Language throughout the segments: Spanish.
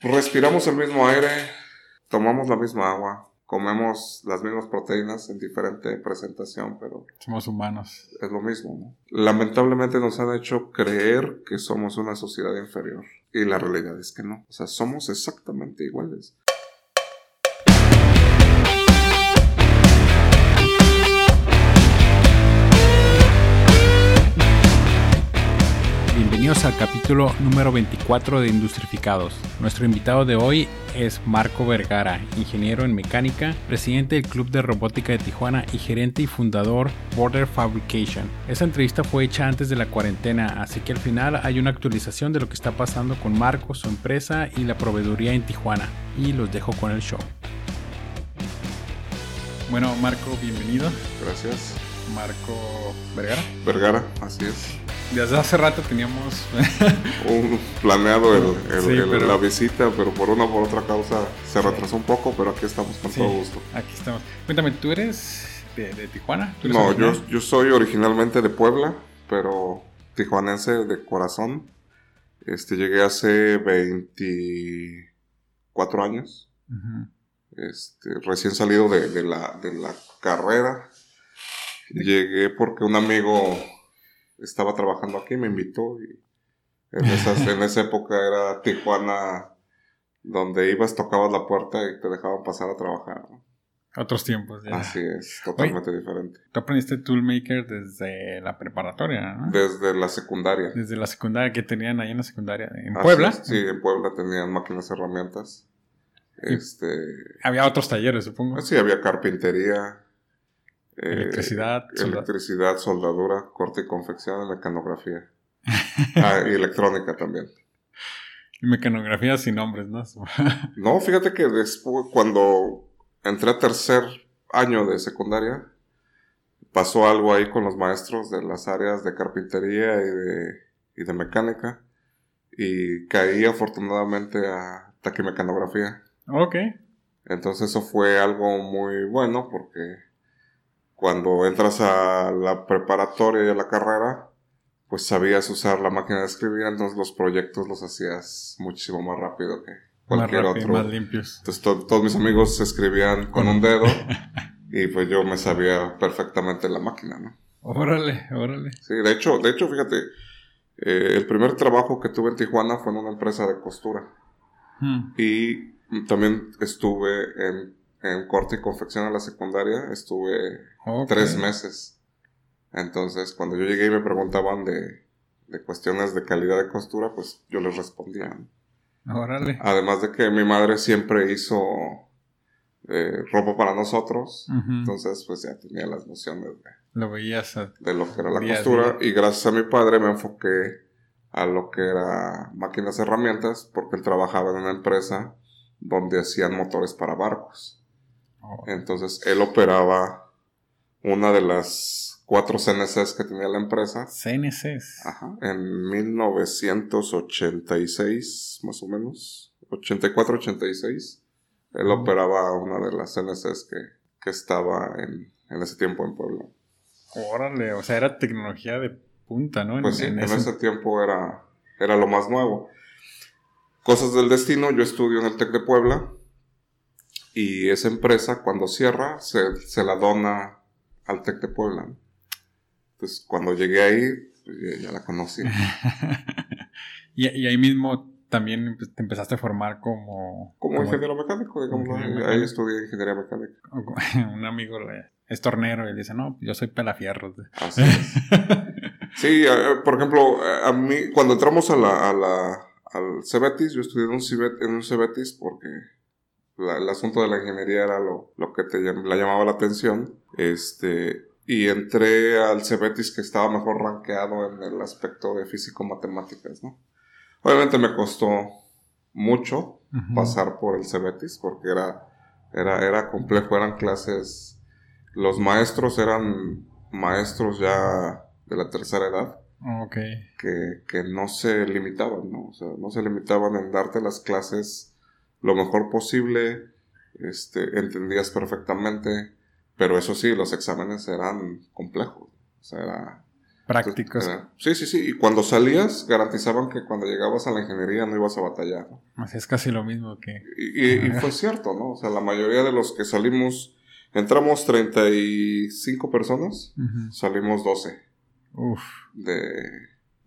Respiramos el mismo aire, tomamos la misma agua, comemos las mismas proteínas en diferente presentación, pero somos humanos. Es lo mismo. ¿no? Lamentablemente nos han hecho creer que somos una sociedad inferior y la realidad es que no. O sea, somos exactamente iguales. Bienvenidos al capítulo número 24 de Industrificados. Nuestro invitado de hoy es Marco Vergara, ingeniero en mecánica, presidente del Club de Robótica de Tijuana y gerente y fundador Border Fabrication. Esta entrevista fue hecha antes de la cuarentena, así que al final hay una actualización de lo que está pasando con Marco, su empresa y la proveeduría en Tijuana. Y los dejo con el show. Bueno, Marco, bienvenido. Gracias. Marco Vergara. Vergara, así es. Desde hace rato teníamos un planeado el, la visita, pero por una o por otra causa se retrasó un poco, pero aquí estamos con todo gusto. Aquí estamos. Cuéntame, ¿tú eres de, Tijuana? no, yo, yo soy originalmente de Puebla, pero tijuanense de corazón. Este, llegué hace 24 años. este, recién salido de, de, la, de la carrera. Llegué porque un amigo estaba trabajando aquí, me invitó y en, esas, en esa época era Tijuana donde ibas, tocabas la puerta y te dejaban pasar a trabajar. Otros tiempos, ya. Así es, totalmente diferente. Tú aprendiste Toolmaker desde la preparatoria, ¿no? Desde la secundaria. Desde la secundaria que tenían ahí en la secundaria. ¿En Puebla? sí, en Puebla tenían máquinas herramientas. Este... Había otros talleres, supongo. Sí, había carpintería, eh, electricidad. electricidad, soldadura, corte y confección, mecanografía. ah, y electrónica también. Y mecanografía sin nombres, ¿no? no, fíjate que después, cuando entré a tercer año de secundaria, pasó algo ahí con los maestros de las áreas de carpintería y de, y de mecánica. Y caí afortunadamente a taquimecanografía. Ok. Entonces eso fue algo muy bueno porque cuando entras a la preparatoria y a la carrera, pues sabías usar la máquina de escribir, entonces los proyectos los hacías muchísimo más rápido que cualquier más otro. Más limpios. Entonces todos mis amigos escribían con un dedo y pues yo me sabía perfectamente la máquina, ¿no? Órale, órale. Sí, de hecho, de hecho, fíjate, eh, el primer trabajo que tuve en Tijuana fue en una empresa de costura. Hmm. Y también estuve en en corte y confección a la secundaria estuve tres meses. Entonces, cuando yo llegué y me preguntaban de, de cuestiones de calidad de costura, pues yo les respondía. Órale. Además de que mi madre siempre hizo eh, ropa para nosotros, entonces pues ya tenía las nociones de lo, veías de lo que era la costura y gracias a mi padre me enfoqué a lo que era máquinas y herramientas porque él trabajaba en una empresa donde hacían motores para barcos. Entonces él operaba una de las cuatro CNCs que tenía la empresa. CNCs. Ajá. En 1986, más o menos. 84-86. Él operaba una de las CNCs que, que estaba en, en, ese tiempo en Puebla. Órale, o sea, era tecnología de punta, ¿no? pues sí, en ese... tiempo era, era lo más nuevo. Cosas del destino, yo estudio en el TEC de Puebla y esa empresa, cuando cierra, se, se la dona al TEC de Puebla. Entonces, cuando llegué ahí, pues, ya, la conocí. y, y, ahí mismo también te empezaste a formar como... Como, ingeniero mecánico, digamos. ahí, estudié ingeniería mecánica. Un amigo es tornero y le dice, no, yo soy pelafierro. Así es. sí, por ejemplo, a mí, cuando entramos a la, a la, al Cebetis, yo estudié en un, Cibet, en un Cebetis porque el asunto de la ingeniería era lo, lo que te la llamaba la atención. Este, y entré al Cebetis que estaba mejor rankeado en el aspecto de físico-matemáticas, ¿no? Obviamente me costó mucho pasar por el Cebetis porque era, era, era complejo, eran clases, los maestros eran maestros ya de la tercera edad. Okay. Que, que no se limitaban, ¿no? O sea, no se limitaban en darte las clases lo mejor posible, este, entendías perfectamente, pero eso sí, los exámenes eran complejos. O sea, era... prácticos. sí, sí, sí. Y cuando salías, garantizaban que cuando llegabas a la ingeniería no ibas a batallar. Así es casi lo mismo que... Y, fue cierto, ¿no? O sea, la mayoría de los que salimos, entramos 35 personas, salimos 12. Uf. De,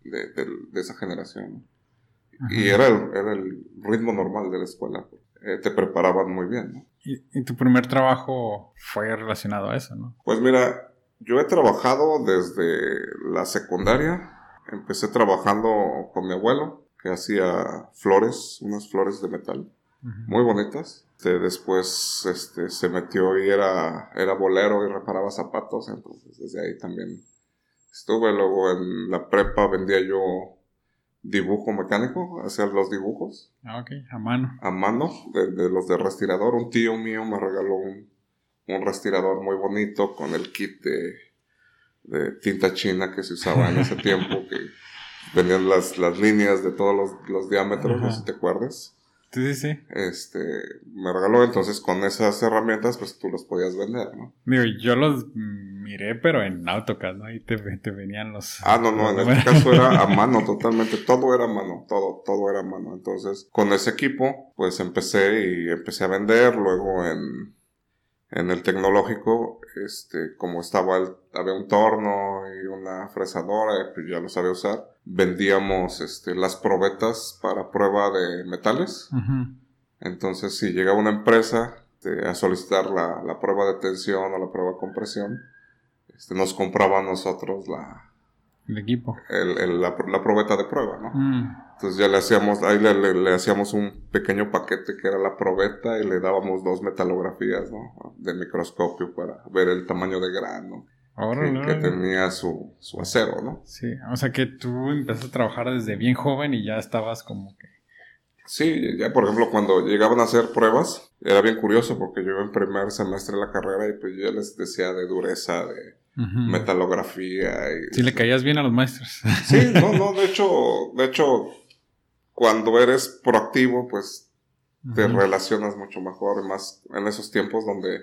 de, de, esa generación. Y era el, era el ritmo normal de la escuela. Eh, te preparaban muy bien, ¿no? ¿Y, ¿Y tu primer trabajo fue relacionado a eso, no? Pues mira, yo he trabajado desde la secundaria. Empecé trabajando con mi abuelo, que hacía flores, unas flores de metal, muy bonitas. Este, después este, se metió y era, era bolero y reparaba zapatos, entonces desde ahí también estuve. Luego en la prepa vendía yo dibujo mecánico, hacía los dibujos. Ah, ok, a mano. A mano, de, de los de respirador. Un tío mío me regaló un, un respirador muy bonito con el kit de, tinta china que se usaba en ese tiempo, que venían las, las líneas de todos los, diámetros, no sé si te acuerdas. Sí, sí, sí. Este, me regaló entonces con esas herramientas, pues tú los podías vender, ¿no? Digo, yo los miré, pero en AutoCAD, ¿no? Ahí te, te venían los... Ah, no, no, en este caso era a mano totalmente, todo era a mano, todo, todo era a mano. Entonces, con ese equipo, pues empecé y empecé a vender, luego en en el tecnológico, este, como estaba el, había un torno y una fresadora, pues ya lo sabía usar, vendíamos este, las probetas para prueba de metales. Entonces, si llegaba una empresa este, a solicitar la, la, prueba de tensión o la prueba de compresión, este, nos compraba a nosotros la, el equipo. El, la, la, probeta de prueba, ¿no? Mm. Entonces ya le hacíamos, ahí le, le, hacíamos un pequeño paquete que era la probeta y le dábamos dos metalografías, ¿no? De microscopio para ver el tamaño de grano. Ahora que, que, tenía su, su acero, ¿no? Sí, o sea que tú empezaste a trabajar desde bien joven y ya estabas como que... Sí, ya por ejemplo cuando llegaban a hacer pruebas, era bien curioso porque yo iba en primer semestre de la carrera y pues yo les decía de dureza, de metalografía. Y, si le caías bien a los maestros. Sí, no, no, de hecho, de hecho, cuando eres proactivo, pues te relacionas mucho mejor, más en esos tiempos donde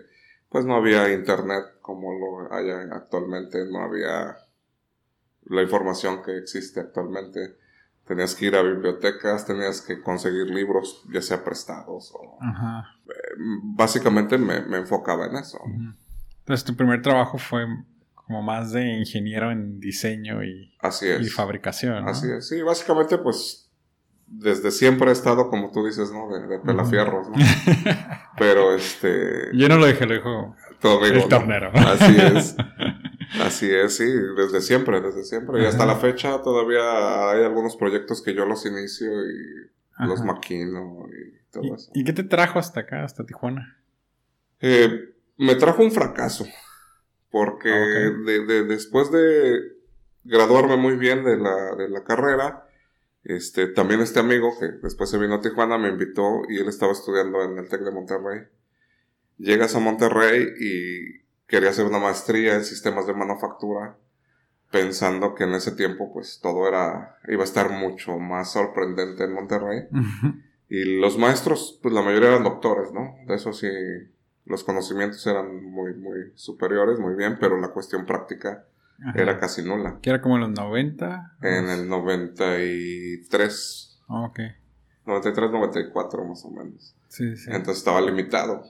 pues no había internet como lo hay actualmente, no había la información que existe actualmente. Tenías que ir a bibliotecas, tenías que conseguir libros, ya sea prestados o... Eh, básicamente me, enfocaba en eso. Entonces tu primer trabajo fue como más de ingeniero en diseño y, y fabricación. Así es, sí, básicamente pues desde siempre he estado, como tú dices, ¿no? De, pelafierros, ¿no? Pero este... Yo no lo dije, lo dijo todo el tornero. Así es. Así es, sí, desde siempre, desde siempre. Y hasta la fecha todavía hay algunos proyectos que yo los inicio y los maquino y todo eso. ¿Y qué te trajo hasta acá, hasta Tijuana? Eh, me trajo un fracaso. Porque de, después de graduarme muy bien de la, de la carrera, este, también este amigo que después se vino a Tijuana me invitó y él estaba estudiando en el TEC de Monterrey. Llegas a Monterrey y quería hacer una maestría en sistemas de manufactura pensando que en ese tiempo pues todo era iba a estar mucho más sorprendente en Monterrey. Y los maestros pues la mayoría eran doctores, ¿no? De eso sí los conocimientos eran muy muy superiores, muy bien, pero la cuestión práctica era casi nula. ¿Que era como en los 90? En el 93. Ah, ok. 93, 94 más o menos. Sí, sí. Entonces estaba limitado.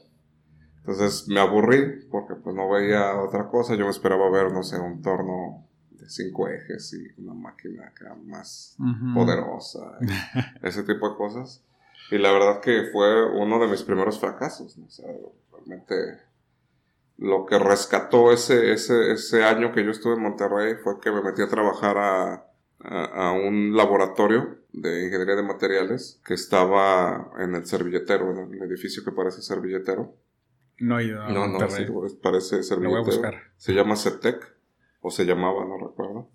Entonces me aburrí porque pues no veía otra cosa. Yo me esperaba ver, no sé, un torno de cinco ejes y una máquina acá más poderosa. ese tipo de cosas. Y la verdad que fue uno de mis primeros fracasos. O sea, realmente lo que rescató ese, ese, ese año que yo estuve en Monterrey fue que me metí a trabajar a, a, un laboratorio de ingeniería de materiales que estaba en el servilletero, en el edificio que parece servilletero. No he ido a No, Monterrey. no, sí, parece servilletero. Lo voy a buscar. Se llama CETEC, o se llamaba, no recuerdo.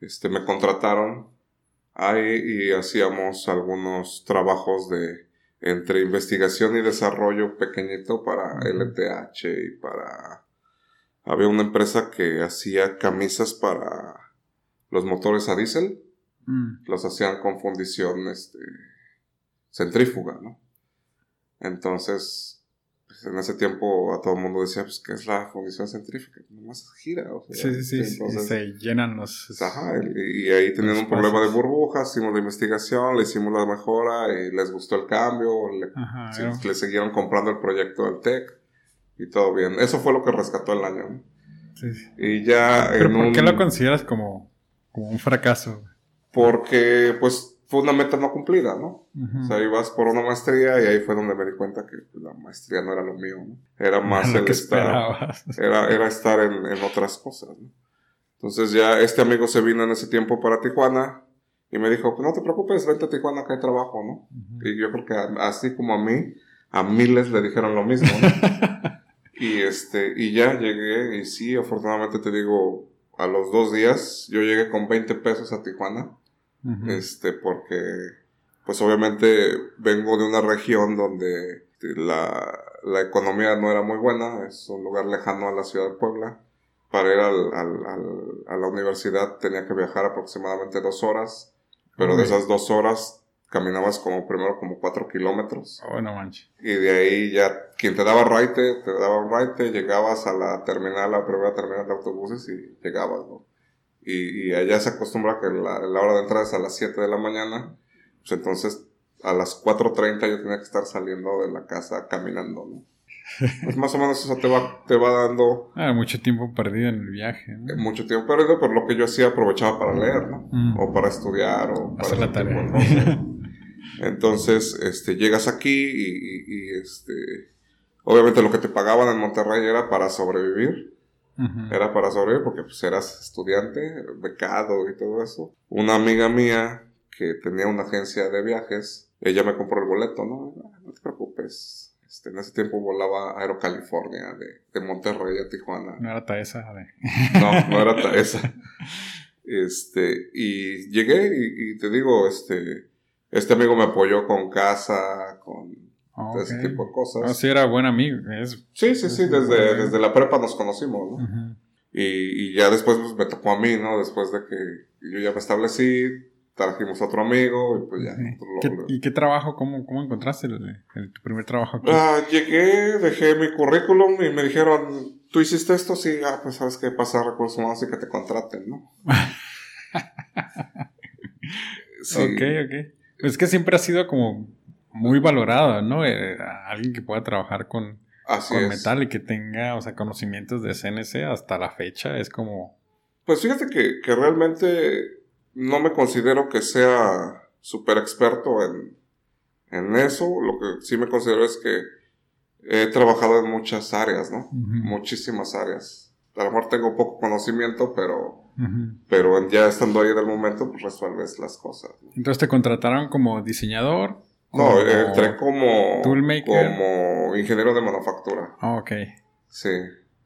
Este, me contrataron ahí y hacíamos algunos trabajos de entre investigación y desarrollo pequeñito para LTH y para... Había una empresa que hacía camisas para los motores a diésel. Mm. Los hacían con fundición este, centrífuga, ¿no? Entonces, en ese tiempo a todo el mundo decía, pues, ¿qué es la fundición centrífuga? Nomás gira, o sea, Sí, sí, sí. entonces- se llenan los. Ajá, y, y ahí tenían un problema de burbujas, hicimos la investigación, le hicimos la mejora y les gustó el cambio, le, Ajá, sí, le siguieron comprando el proyecto del TEC y todo bien. Eso fue lo que rescató el año. sí, sí. Y ya Pero en ¿por un... qué lo consideras como, como un fracaso? Porque pues fue una meta no cumplida, ¿no? Ujú. O sea, ibas por una maestría y ahí fue donde me di cuenta que pues, la maestría no era lo mío, ¿no? Era más lo el que estar... Era, era estar en, en otras cosas. ¿no? Entonces ya este amigo se vino en ese tiempo para Tijuana y me dijo, pues no te preocupes, vente a Tijuana que hay trabajo, ¿no? Ujú. Y yo creo que a- así como a mí, a miles le dijeron lo mismo, ¿no? y este, y ya llegué y sí, afortunadamente te digo, a los dos días yo llegué con 20 pesos a Tijuana, Ujú. este, porque pues obviamente vengo de una región donde la, la economía no era muy buena, es un lugar lejano a la ciudad de Puebla. Para ir al, al- al- a la universidad tenía que viajar aproximadamente dos horas, pero de esas dos horas caminabas como primero como cuatro kilómetros. Oh, no manches. Y de ahí ya, quien te daba raite, te daba un raite, llegabas a la terminal, la primera terminal de autobuses y llegabas, ¿no? Y, y allá se acostumbra que la, la hora de entrada es a las 7 de la mañana, pues entonces a las 4.30 yo tenía que estar saliendo de la casa caminando, ¿no? Pues más o menos eso te va, te va dando Ah, mucho tiempo perdido en el viaje. ¿no? eh, mucho tiempo perdido, pero lo que yo hacía aprovechaba para leer, ¿no? Mm. O para estudiar, o para Hacer la tarea. cosas. Entonces, este, llegas aquí y, y- y, este, obviamente lo que te pagaban en Monterrey era para sobrevivir, Era para sobrevivir porque pues eras estudiante, becado y todo eso. Una amiga mía que tenía una agencia de viajes, ella me compró el boleto, ¿no? "Ah, No te preocupes. Este, en ese tiempo volaba a Aerocalifornia de, de Monterrey a Tijuana. No era esa de... No, no era ta- esa. Este, y llegué y, y te digo, este, este amigo me apoyó con casa, con Oh, ese ok. tipo de cosas. Ah, sí, era buen amigo. Es... Sí, sí, sí, desde, desde la prepa nos conocimos, ¿no? Y, y ya después pues, me tocó a mí, ¿no? Después de que yo ya me establecí, trajimos otro amigo y pues ya. Lo- ¿Qué- lo- ¿Y qué trabajo? ¿Cómo, cómo encontraste el, el- tu primer trabajo aquí? Ah, llegué, dejé mi currículum y me dijeron, ¿tú hiciste esto? Sí, ah, pues sabes qué pasa a recursos humanos y que te contraten, ¿no? Sí. Ok, ok. Es que siempre ha sido como muy valorado, ¿no? Eh, alguien que pueda trabajar con, Así con es. metal y que tenga, o sea, conocimientos de CNC hasta la fecha es como... Pues fíjate que, que realmente no me considero que sea súper experto en, en eso. Lo que sí me considero es que he trabajado en muchas áreas, ¿no? Muchísimas áreas. A lo mejor tengo poco conocimiento, pero, pero ya estando ahí en el momento, pues resuelves las cosas. ¿no? Entonces te contrataron como diseñador. No, entré como, Toolmaker. como ingeniero de manufactura. Ah, ok. Sí,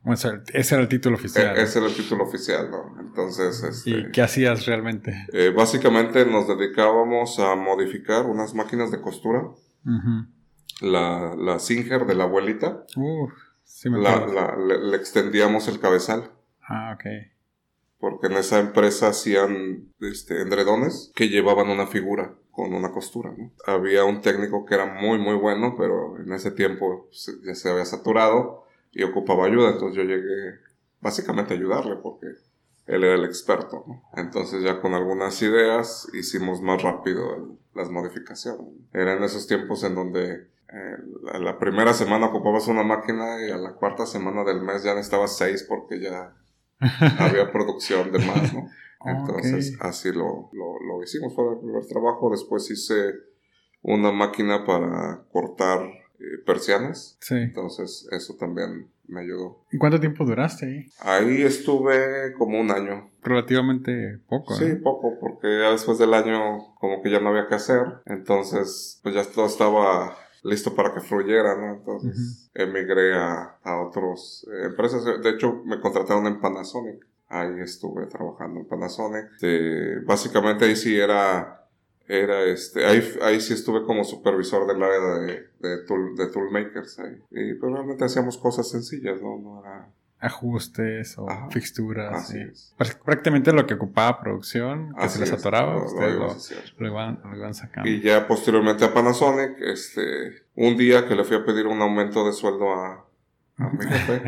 O sea, ese era el título oficial. E- ese era el título oficial, ¿no? Entonces, este, ¿Y qué hacías realmente? eh, básicamente nos dedicábamos a modificar unas máquinas de costura, la, la Singer de la abuelita, Uf, sí me la, la- le, le extendíamos el cabezal, Ah, ok. porque en esa empresa hacían este, endredones que llevaban una figura con una costura, ¿no? Había un técnico que era muy, muy bueno, pero en ese tiempo ya se había saturado y ocupaba ayuda, entonces yo llegué básicamente a ayudarle porque él era el experto, ¿no? Entonces ya con algunas ideas hicimos más rápido el- las modificaciones. Eran esos tiempos en donde eh, la, la primera semana ocupabas una máquina y a la cuarta semana del mes ya necesitabas seis porque ya había producción de más, ¿no? Entonces, así lo, lo, lo hicimos. Fue el primer trabajo. Después hice una máquina para cortar eh, persianas. Sí. Entonces, eso también me ayudó. ¿Y cuánto tiempo duraste ahí? Ahí estuve como un año. Relativamente poco. Sí, ¿no? poco, porque ya después del año como que ya no había que hacer. Entonces, pues ya todo estaba listo para que fluyera, ¿no? Entonces, emigré a, a otras empresas. De hecho, me contrataron en Panasonic. Ahí estuve trabajando en Panasonic. Este, básicamente ahí sí era, era este, ahí, ahí sí estuve como supervisor del área de, de, tool, de toolmakers ahí. Y pues realmente hacíamos cosas sencillas, ¿no? No era, ajustes o fixturas. Prácticamente lo que ocupaba producción, que se les atoraba, ustedes lo, iban, sacando. Y ya posteriormente a Panasonic, este, un día que le fui a pedir un aumento de sueldo a, a mi jefe.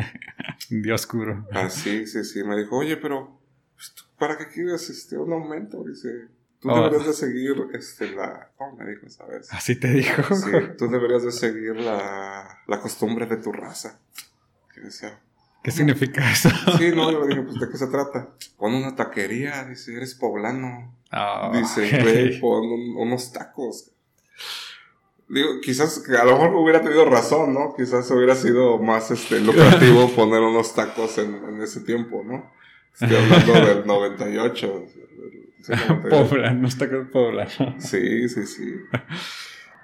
un día oscuro. Ah, sí, sí, sí. Me dijo, oye, pero, pues, ¿para qué quieres este, un aumento? Dice, tú oh. deberías de seguir este, la... ¿Cómo me dijo esa vez? Así te dijo. Sí, tú deberías de seguir la, la costumbre de tu raza. Que decía, ¿Qué significa eso? Sí, no, yo le dije, pues, ¿de qué se trata? Pon una taquería, dice, eres poblano. Oh, dice, ve, pon unos tacos. Digo, quizás, que a lo mejor hubiera tenido razón, ¿no? Quizás hubiera sido más, este, lucrativo poner unos tacos en, en ese tiempo, ¿no? Estoy hablando del 98. Poblano, unos tacos poblano. Sí, sí, sí.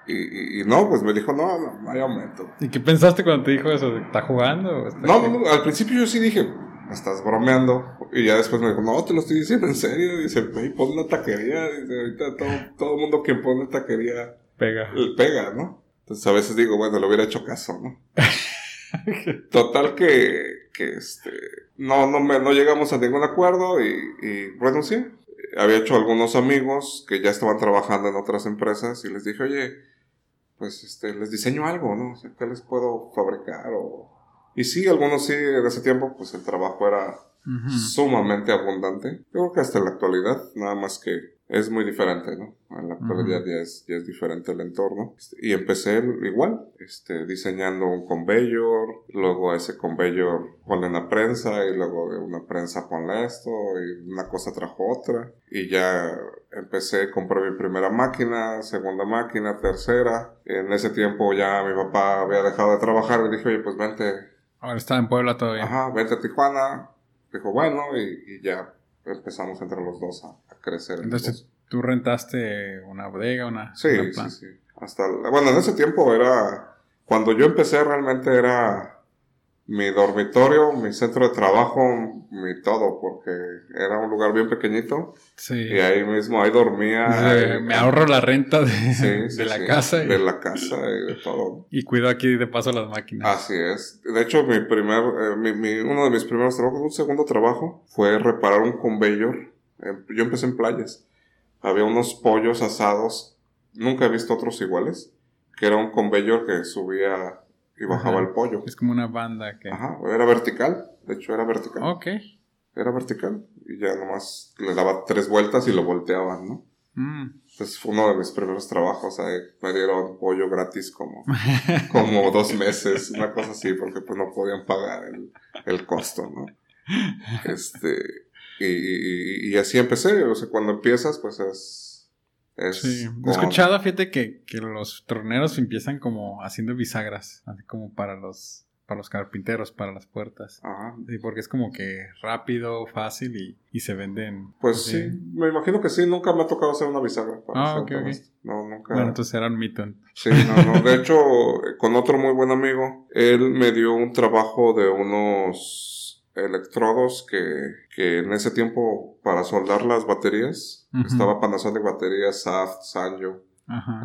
Y, y, no, pues me dijo, no, no, hay aumento. ¿Y qué pensaste cuando te dijo eso? ¿Está jugando? no, no, al principio yo sí dije, estás bromeando. Y ya después me dijo, no, te lo estoy diciendo en serio. Dice, pon una taquería. Dice, ahorita todo, todo el mundo que pone taquería pega. Pega, ¿no? Entonces a veces digo, bueno, le hubiera hecho caso, ¿no? Total que, que este, no, no, me, no llegamos a ningún acuerdo y, y renuncié. Había hecho algunos amigos que ya estaban trabajando en otras empresas y les dije, oye, pues este, les diseño algo, ¿no? O sea, ¿qué les puedo fabricar? O... Y sí, algunos sí, en ese tiempo, pues el trabajo era sumamente abundante. Yo creo que hasta la actualidad, nada más que es muy diferente, ¿no? En la actualidad ya, es, ya es diferente el entorno. Este, y empecé igual, este, diseñando un conveyor, luego a ese conveyor ponle una prensa y luego de una prensa ponle esto y una cosa trajo otra. Y ya empecé, compré mi primera máquina, segunda máquina, tercera. En ese tiempo ya mi papá había dejado de trabajar y dije, oye, pues vente. Ahora está en Puebla todavía. Ajá, vente a Tijuana. Dijo, bueno, y, y ya empezamos entre los dos a, crecer. Entonces, ¿tú rentaste una bodega, una... Sí, sí, sí. Hasta, bueno, en ese tiempo era, cuando yo empecé realmente era mi dormitorio, mi centro de trabajo, mi todo, porque era un lugar bien pequeñito. Sí. Y ahí mismo, ahí dormía. me ahorro la renta de, de la casa. De la casa y de todo. Y cuido aquí de paso las máquinas. Así es. De hecho, mi primer, eh, mi, uno de mis primeros trabajos, un segundo trabajo, fue reparar un conveyor. Yo empecé en playas. Había unos pollos asados. Nunca he visto otros iguales. Que era un conveyor que subía y bajaba el pollo. Es como una banda que... Ajá, era vertical, de hecho era vertical. Ok. Era vertical y ya nomás le daba tres vueltas y lo volteaban, ¿no? Mm. Entonces fue uno de mis primeros trabajos, ahí me dieron pollo gratis como, como dos meses, una cosa así, porque pues no podían pagar el, el costo, ¿no? Este, y, y, y así empecé, o sea, cuando empiezas pues es sí, he escuchado, fíjate, que, que, los torneros empiezan como haciendo bisagras, así como para los, para los carpinteros, para las puertas. Ajá. Sí, porque es como que rápido, fácil y, y se venden. Pues sí, me imagino que sí, nunca me ha tocado hacer una bisagra. ah, ok, ok. No, nunca. Bueno, entonces era un mito. Sí, no, no. De hecho, con otro muy buen amigo, él me dio un trabajo de unos electrodos que, que en ese tiempo para soldar las baterías estaba Panasonic Baterías, Saft, Sanyo.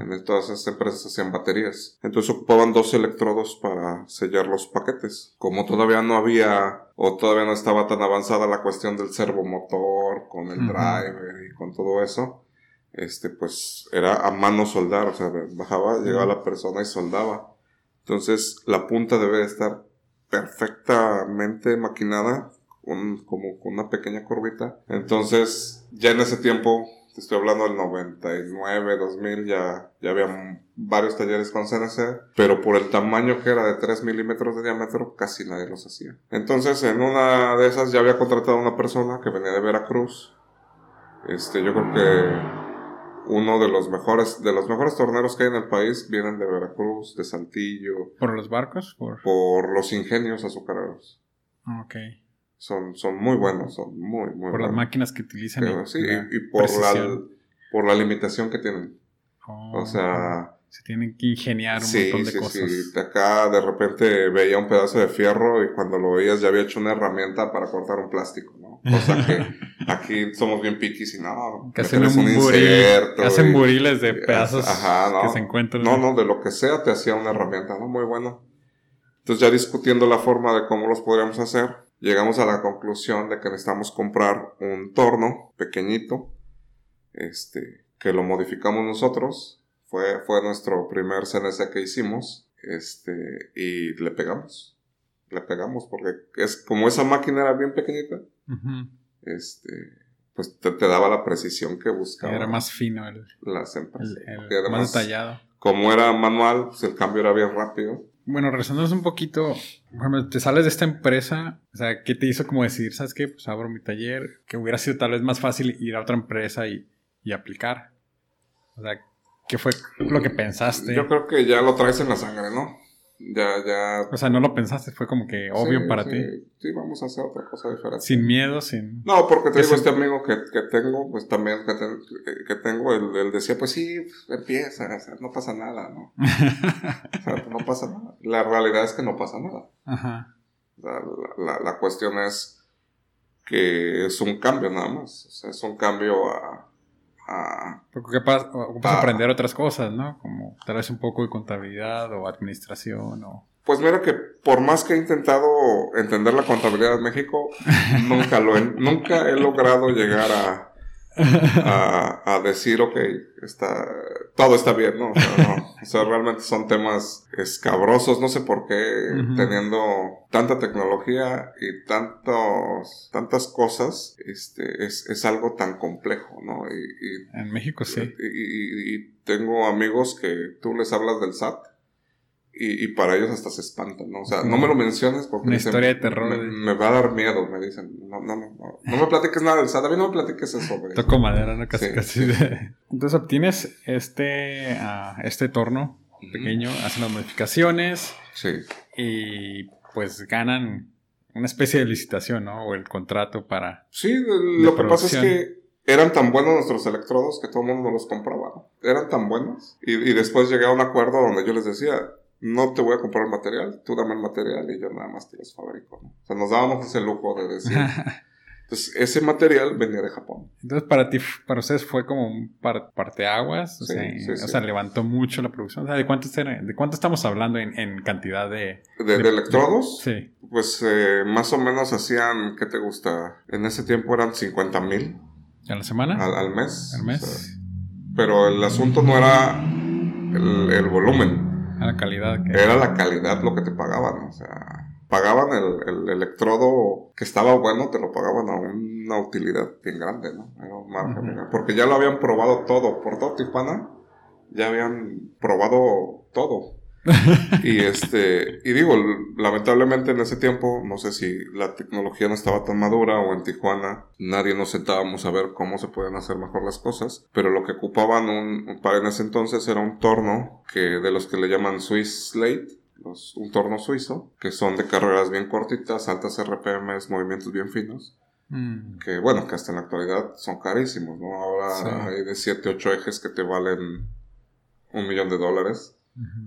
En todas esas empresas hacían baterías. Entonces ocupaban dos electrodos para sellar los paquetes. Como todavía no había o todavía no estaba tan avanzada la cuestión del servomotor con el driver y con todo eso, este pues era a mano soldar, o sea, bajaba, llegaba la persona y soldaba. Entonces la punta debe estar perfectamente maquinada, con, como con una pequeña curvita. Entonces, ya en ese tiempo, te estoy hablando del 99, 2000, ya, ya había varios talleres con CNC, pero por el tamaño que era de 3 milímetros de diámetro, casi nadie los hacía. Entonces, en una de esas ya había contratado a una persona que venía de Veracruz. Este, yo creo que uno de los mejores de los mejores torneros que hay en el país vienen de Veracruz, de Saltillo. ¿Por los barcos? Por, los ingenios azucareros. Ok. Son, son muy buenos, son muy, muy Por las máquinas que utilizan. sí, y, por, la, por la limitación que tienen. o oh, sea, se tienen que ingeniar un montón de sí, cosas. Sí, acá de repente veía un pedazo de fierro y cuando lo veías ya había hecho una herramienta para cortar un plástico. O sea que aquí somos bien piquis y no, que hacen un, inserto. hacen buriles de pedazos que se encuentran. No, no, de lo que sea te hacía una herramienta, ¿no? Muy bueno. Entonces ya discutiendo la forma de cómo los podríamos hacer, llegamos a la conclusión de que necesitamos comprar un torno pequeñito, este, que lo modificamos nosotros. Fue, fue nuestro primer CNC que hicimos, este, y le pegamos. Le pegamos porque es como esa máquina era bien pequeñita, este, pues te, daba la precisión que buscaba. Era más fino el, las empresas. más detallado. Como era manual, pues el cambio era bien rápido. Bueno, regresándonos un poquito, te sales de esta empresa, o sea, ¿qué te hizo como decir, sabes qué? Pues abro mi taller, que hubiera sido tal vez más fácil ir a otra empresa y, y aplicar. O sea, ¿qué fue lo que pensaste? Yo creo que ya lo traes en la sangre, ¿no? Ya, ya. O sea, no lo pensaste, fue como que obvio para ti. Sí, vamos a hacer otra cosa diferente. Sin miedo, sin. No, porque te digo, este amigo que, que, tengo, pues también que, que tengo, él, él, decía, pues sí, pues, empieza, o sea, no pasa nada, ¿no? o sea, no pasa nada. La realidad es que no pasa nada. Ajá. La, la, la cuestión es que es un cambio nada más. O sea, es un cambio a porque vas a aprender otras cosas, ¿no? Como tal vez un poco de contabilidad o administración o... Pues mira que por más que he intentado entender la contabilidad en México, nunca lo he, nunca he logrado llegar a, a, decir, ok, está, todo está bien, ¿no? O sea, realmente son temas escabrosos, no sé por qué, teniendo tanta tecnología y tantos, tantas cosas, este, es, es algo tan complejo, ¿no? Y, en México sí. y tengo amigos que tú les hablas del SAT y, y, para ellos hasta se espantan, ¿no? O sea, no me lo menciones porque... Una historia de terror. Me, va a dar miedo, me dicen. No, no, no, no, no me platiques nada del SAT, a mí no me platiques eso, güey. Toco madera, ¿no? Casi, casi. Entonces obtienes este, uh, este torno pequeño, hacen las modificaciones. Sí. Y pues ganan una especie de licitación, ¿no? O el contrato para... Sí, lo que pasa es que eran tan buenos nuestros electrodos que todo el mundo los compraba. Eran tan buenos. Y, y después llegué a un acuerdo donde yo les decía, no te voy a comprar el material, tú dame el material y yo nada más te los fabrico. ¿no? O sea, nos dábamos ese lujo de decir. Entonces, ese material venía de Japón. Entonces, para ti, para ustedes fue como un parteaguas. O, sea, o sea, levantó mucho la producción. O sea, ¿de cuánto, de cuánto estamos hablando en, cantidad de, de, electrodos? sí. Pues eh, más o menos hacían, ¿qué te gusta? En ese tiempo eran 50 mil. ¿A la semana? Al, mes. Al mes. pero el asunto no era el, el volumen la calidad. Era la calidad lo que te pagaban, o sea, pagaban el, electrodo que estaba bueno, te lo pagaban a una utilidad bien grande, ¿no? Porque ya lo habían probado todo, por todo Tijuana, ya habían probado todo. Y este, y digo, lamentablemente en ese tiempo, no sé si la tecnología no estaba tan madura o en Tijuana nadie nos sentábamos a ver cómo se pueden hacer mejor las cosas, pero lo que ocupaban un, para en ese entonces era un torno que de los que le llaman Swiss Slate, un torno suizo, que son de carreras bien cortitas, altas RPMs, movimientos bien finos. Mm. Que bueno, que hasta en la actualidad son carísimos, ¿no? Ahora hay de 7, 8 ejes que te valen un millón de dólares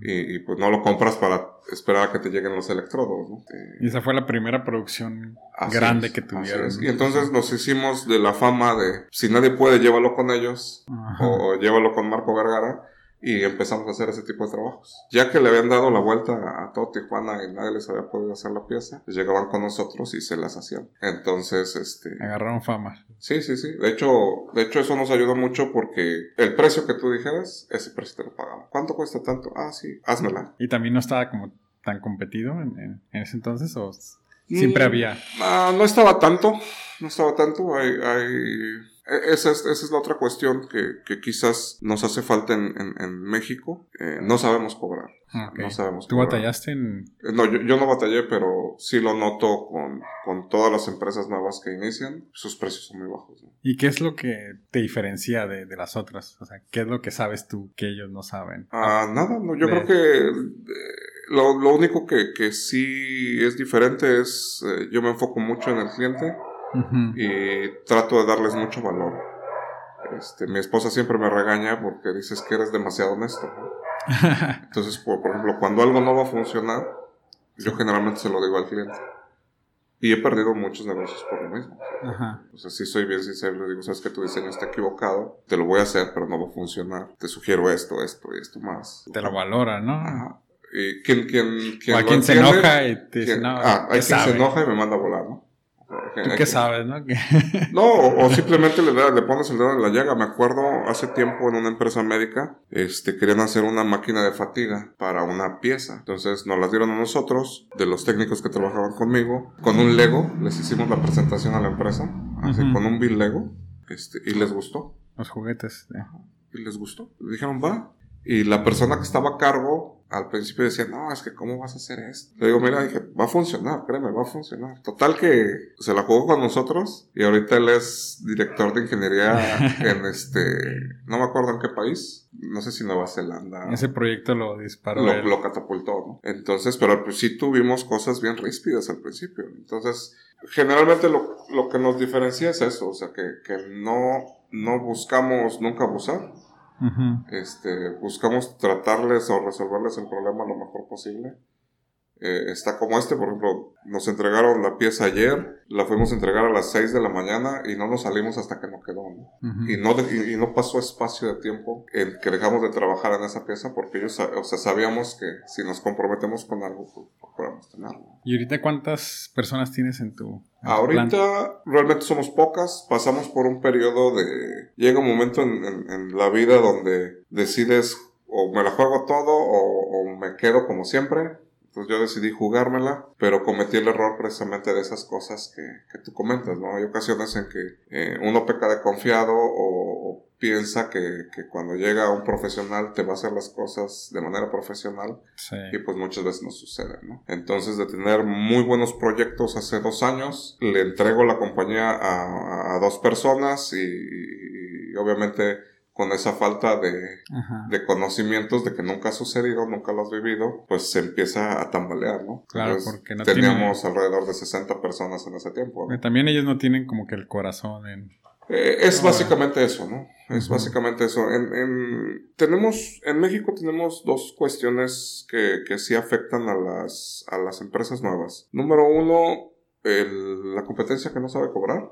y, pues no lo compras para esperar a que te lleguen los electrodos. ¿no? Y esa fue la primera producción grande que tuvieron. Y entonces nos hicimos de la fama de si nadie puede, llévalo con ellos o llévalo con Marco Vergara y empezamos a hacer ese tipo de trabajos. Ya que le habían dado la vuelta a todo Tijuana y nadie les había podido hacer la pieza, pues llegaban con nosotros y se las hacían. Entonces, este... Agarraron fama. Sí, sí, sí. De hecho, de hecho eso nos ayudó mucho porque el precio que tú dijeras, ese precio te lo pagamos. ¿Cuánto cuesta tanto? Ah, sí, házmela. ¿Y también no estaba como tan competido en, ese entonces o siempre mm, había? Ah, no estaba tanto, no estaba tanto. hay... hay esa es, esa es la otra cuestión que, que quizás nos hace falta en, en, México. Eh, no sabemos cobrar. No sabemos ¿Tú batallaste en...? Eh, no, yo, yo, no batallé, pero sí lo noto con, con, todas las empresas nuevas que inician. Sus precios son muy bajos. ¿Y qué es lo que te diferencia de, de, las otras? O sea, ¿qué es lo que sabes tú que ellos no saben? Ah, nada. No, yo creo que... Eh, lo, lo, único que, que, sí es diferente es... yo me enfoco mucho en el cliente y trato de darles mucho valor. Este, mi esposa siempre me regaña porque dices que eres demasiado honesto. Entonces, por, ejemplo, cuando algo no va a funcionar, yo generalmente se lo digo al cliente. Y he perdido muchos negocios por lo mismo. O sea, si soy bien sincero, le digo, sabes que tu diseño está equivocado, te lo voy a hacer, pero no va a funcionar. Te sugiero esto, esto y esto más. Te lo valora, ¿no? Y quien, quien, quien, o quien se enoja y te dice, no, ah, hay quien se enoja y me manda a volar, ¿no? ¿Tú qué sabes, no? no, o, simplemente le, le pones el dedo en la llaga. Me acuerdo hace tiempo en una empresa médica, este, querían hacer una máquina de fatiga para una pieza. Entonces nos la dieron a nosotros, de los técnicos que trabajaban conmigo, con un Lego. Les hicimos la presentación a la empresa, así, con un Bill Lego, este, y les gustó. Los juguetes. Y les gustó. Dijeron, va. Y la persona que estaba a cargo al principio decía, no, es que ¿cómo vas a hacer esto? Le digo, mira, dije, va a funcionar, créeme, va a funcionar. Total que se la jugó con nosotros y ahorita él es director de ingeniería en este, no me acuerdo en qué país, no sé si Nueva Zelanda. Ese proyecto lo disparó. Lo, lo catapultó, ¿no? Entonces, pero pues sí tuvimos cosas bien ríspidas al principio. Entonces, generalmente lo, lo que nos diferencia es eso, o sea, que, que no, no buscamos nunca abusar este, buscamos tratarles o resolverles el problema lo mejor posible. Eh, está como este, por ejemplo, nos entregaron la pieza ayer, la fuimos a entregar a las 6 de la mañana y no nos salimos hasta que no quedó, y, no y, no pasó espacio de tiempo en que dejamos de trabajar en esa pieza porque ellos, o sea, sabíamos que si nos comprometemos con algo, pues, podemos tenerlo. ¿Y ahorita cuántas personas tienes en tu... ahorita realmente somos pocas, pasamos por un periodo de... Llega un momento en, la vida donde decides o me la juego todo o me quedo como siempre pues yo decidí jugármela, pero cometí el error precisamente de esas cosas que, que tú comentas, ¿no? Hay ocasiones en que eh, uno peca de confiado o, piensa que, que, cuando llega un profesional te va a hacer las cosas de manera profesional y pues muchas veces no sucede, ¿no? Entonces de tener muy buenos proyectos hace dos años, le entrego la compañía a, a dos personas y, y obviamente con esa falta de, de, conocimientos de que nunca ha sucedido, nunca lo has vivido, pues se empieza a tambalear, ¿no? Claro, porque no teníamos alrededor de 60 personas en ese tiempo. También ellos no tienen como que el corazón en... Eh, es básicamente eso, ¿no? Es básicamente eso. En, en, tenemos, en México tenemos dos cuestiones que, que sí afectan a las, a las empresas nuevas. Número uno, el, la competencia que no sabe cobrar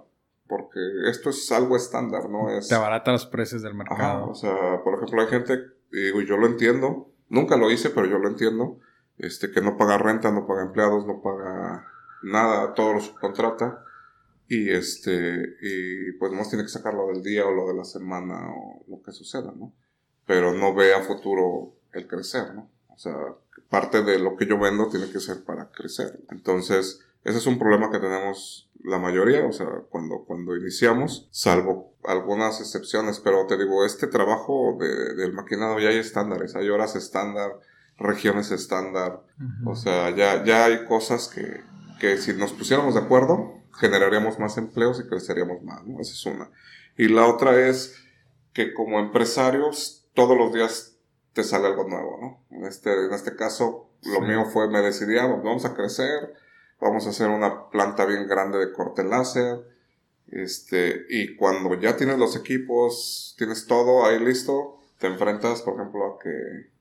porque esto es algo estándar, ¿no? Es, Te abarata los precios del mercado. o sea, por ejemplo, hay gente, digo, yo lo entiendo, nunca lo hice, pero yo lo entiendo, este, que no paga renta, no paga empleados, no paga nada, todo lo subcontrata, y este, y pues más tiene que sacarlo del día o lo de la semana o lo que suceda, ¿no? Pero no ve a futuro el crecer, ¿no? O sea, parte de lo que yo vendo tiene que ser para crecer. Entonces, ese es un problema que tenemos la mayoría, o sea, cuando, cuando iniciamos, salvo algunas excepciones, pero te digo, este trabajo de, del maquinado ya hay estándares, hay horas estándar, regiones estándar, o sea, ya, ya hay cosas que, que si nos pusiéramos de acuerdo, generaríamos más empleos y creceríamos más, ¿no? Esa es una. Y la otra es que como empresarios, todos los días te sale algo nuevo, ¿no? En este, en este caso, lo mío fue, me decidí, ah, vamos a crecer, vamos a hacer una planta bien grande de corte láser. Este, y cuando ya tienes los equipos, tienes todo ahí listo, te enfrentas, por ejemplo, a que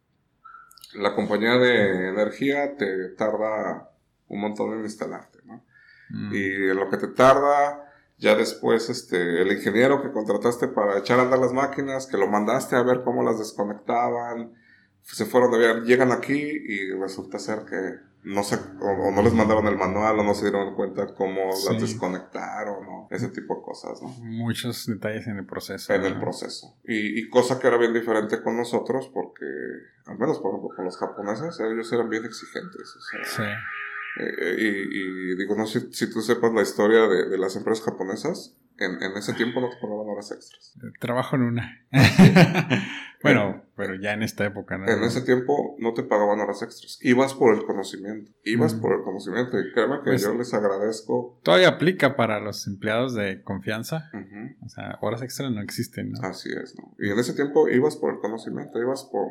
la compañía de energía te tarda un montón en instalarte, ¿no? Mm. Y lo que te tarda, ya después, este, el ingeniero que contrataste para echar a andar las máquinas, que lo mandaste a ver cómo las desconectaban, se fueron de ver, llegan aquí y resulta ser que no se, o, no les mandaron el manual o no se dieron cuenta cómo las desconectaron o ese tipo de cosas, ¿no? Muchos detalles en el proceso. En el proceso. Y, y, cosa que era bien diferente con nosotros porque, al menos por ejemplo con los japoneses, ellos eran bien exigentes. O sea, sí. Eh, y, y, digo, no sé si, tú sepas la historia de, de las empresas japonesas, en, en, ese tiempo no te pagaban horas extras. Trabajo en una. bueno, pero ya en esta época, ¿no? En ese tiempo no te pagaban horas extras. Ibas por el conocimiento. Ibas por el conocimiento. Y créeme que pues yo les agradezco. Todavía aplica para los empleados de confianza. O sea, horas extras no existen, ¿no? Así es, ¿no? Y en ese tiempo ibas por el conocimiento. Ibas por,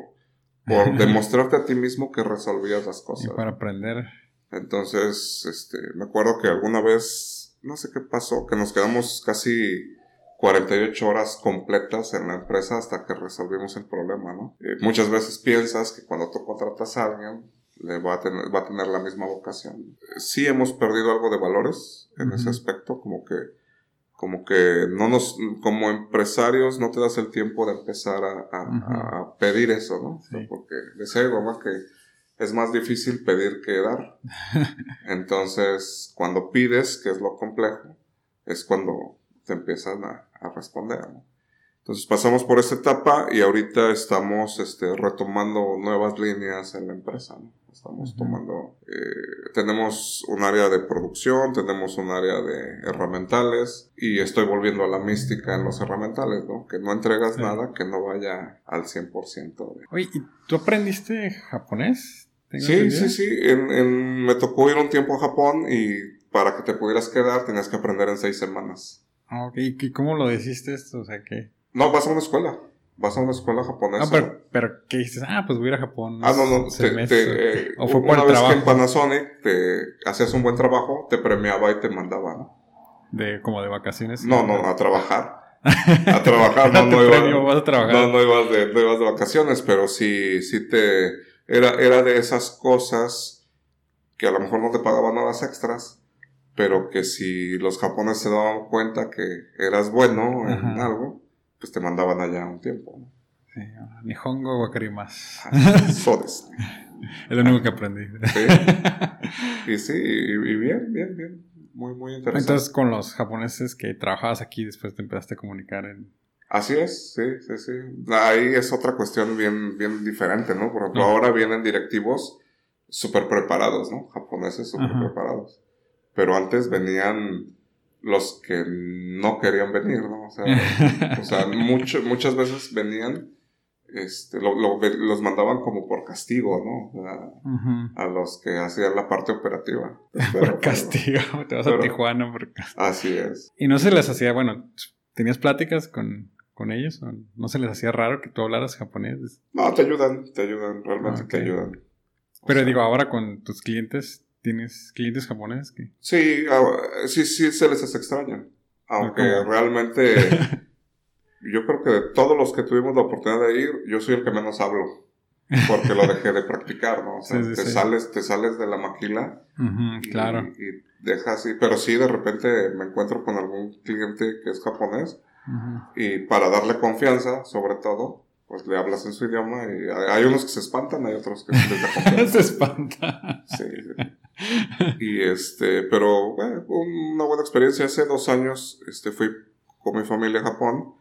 por demostrarte a ti mismo que resolvías las cosas. Y para aprender. Entonces, este, me acuerdo que alguna vez, no sé qué pasó, que nos quedamos casi 48 horas completas en la empresa hasta que resolvimos el problema, ¿no? Eh, muchas veces piensas que cuando tú contratas a alguien, le va a tener, va a tener la misma vocación. Sí hemos perdido algo de valores en ese aspecto, como que, como que no nos, como empresarios no te das el tiempo de empezar a, a, pedir eso, ¿no? Porque deseo, mamá, que es más difícil pedir que dar. Entonces, cuando pides, que es lo complejo, es cuando te empiezan a, a responder, ¿no? Entonces pasamos por esta etapa y ahorita estamos este, retomando nuevas líneas en la empresa. ¿no? Estamos tomando, eh, tenemos un área de producción, tenemos un área de herramientales y estoy volviendo a la mística en los herramientales, ¿no? Que no entregas nada que no vaya al 100%. De... Oye, ¿y tú aprendiste japonés? Sí, sí, sí. En, me tocó ir un tiempo a Japón y para que te pudieras quedar tenías que aprender en seis semanas. Ah, ok. ¿Y cómo lo deciste esto? O sea, que... No, vas a una escuela. Vas a una escuela japonesa. Ah, pero, pero ¿qué dices? Ah, pues voy a ir a Japón. Ah, no, no. Te, te, eh, o fue por una vez que en Panasonic te hacías un buen trabajo, te premiaba y te mandaba, ¿no? De, como de vacaciones. No, no, a trabajar. a trabajar, no, no, ibas, vas a trabajar. no, no ibas de, no ibas de vacaciones, pero sí, sí te, era, era de esas cosas que a lo mejor no te pagaban horas extras, pero que si los japoneses se daban cuenta que eras bueno en algo, pues te mandaban allá un tiempo. ¿no? Sí, Nihongo Wakarimas. Sodes. es lo único que aprendí. Sí. Y sí, y, bien, bien, bien. Muy, muy interesante. Entonces, con los japoneses que trabajabas aquí, después te empezaste a comunicar en... Así es, sí, sí, sí. Ahí es otra cuestión bien, bien diferente, ¿no? Por ejemplo, ahora vienen directivos súper preparados, ¿no? Japoneses súper preparados. Pero antes venían los que no querían venir, ¿no? O sea, o sea mucho, muchas veces venían, este, lo, los mandaban como por castigo, ¿no? A, los que hacían la parte operativa. por castigo, te vas a Tijuana por castigo. Así es. Y no se les hacía, bueno, ¿tenías pláticas con, con ellos? ¿No se les hacía raro que tú hablaras japonés? No, te ayudan, te ayudan, realmente te ayudan. Pero digo, ahora con tus clientes, ¿Tienes clientes japoneses que? Sí, ah, sí, sí se les hace extraño. Aunque realmente yo creo que de todos los que tuvimos la oportunidad de ir, yo soy el que menos hablo. Porque lo dejé de practicar, ¿no? O sea, te, Sales, te sales de la maquila. y, claro. Y, dejas, y, pero sí, de repente me encuentro con algún cliente que es japonés. Y para darle confianza, sobre todo, pues le hablas en su idioma y hay, unos que se espantan, hay otros que les da se espantan. Sí, sí. y este, pero bueno, una buena experiencia. Hace dos años este, fui con mi familia a Japón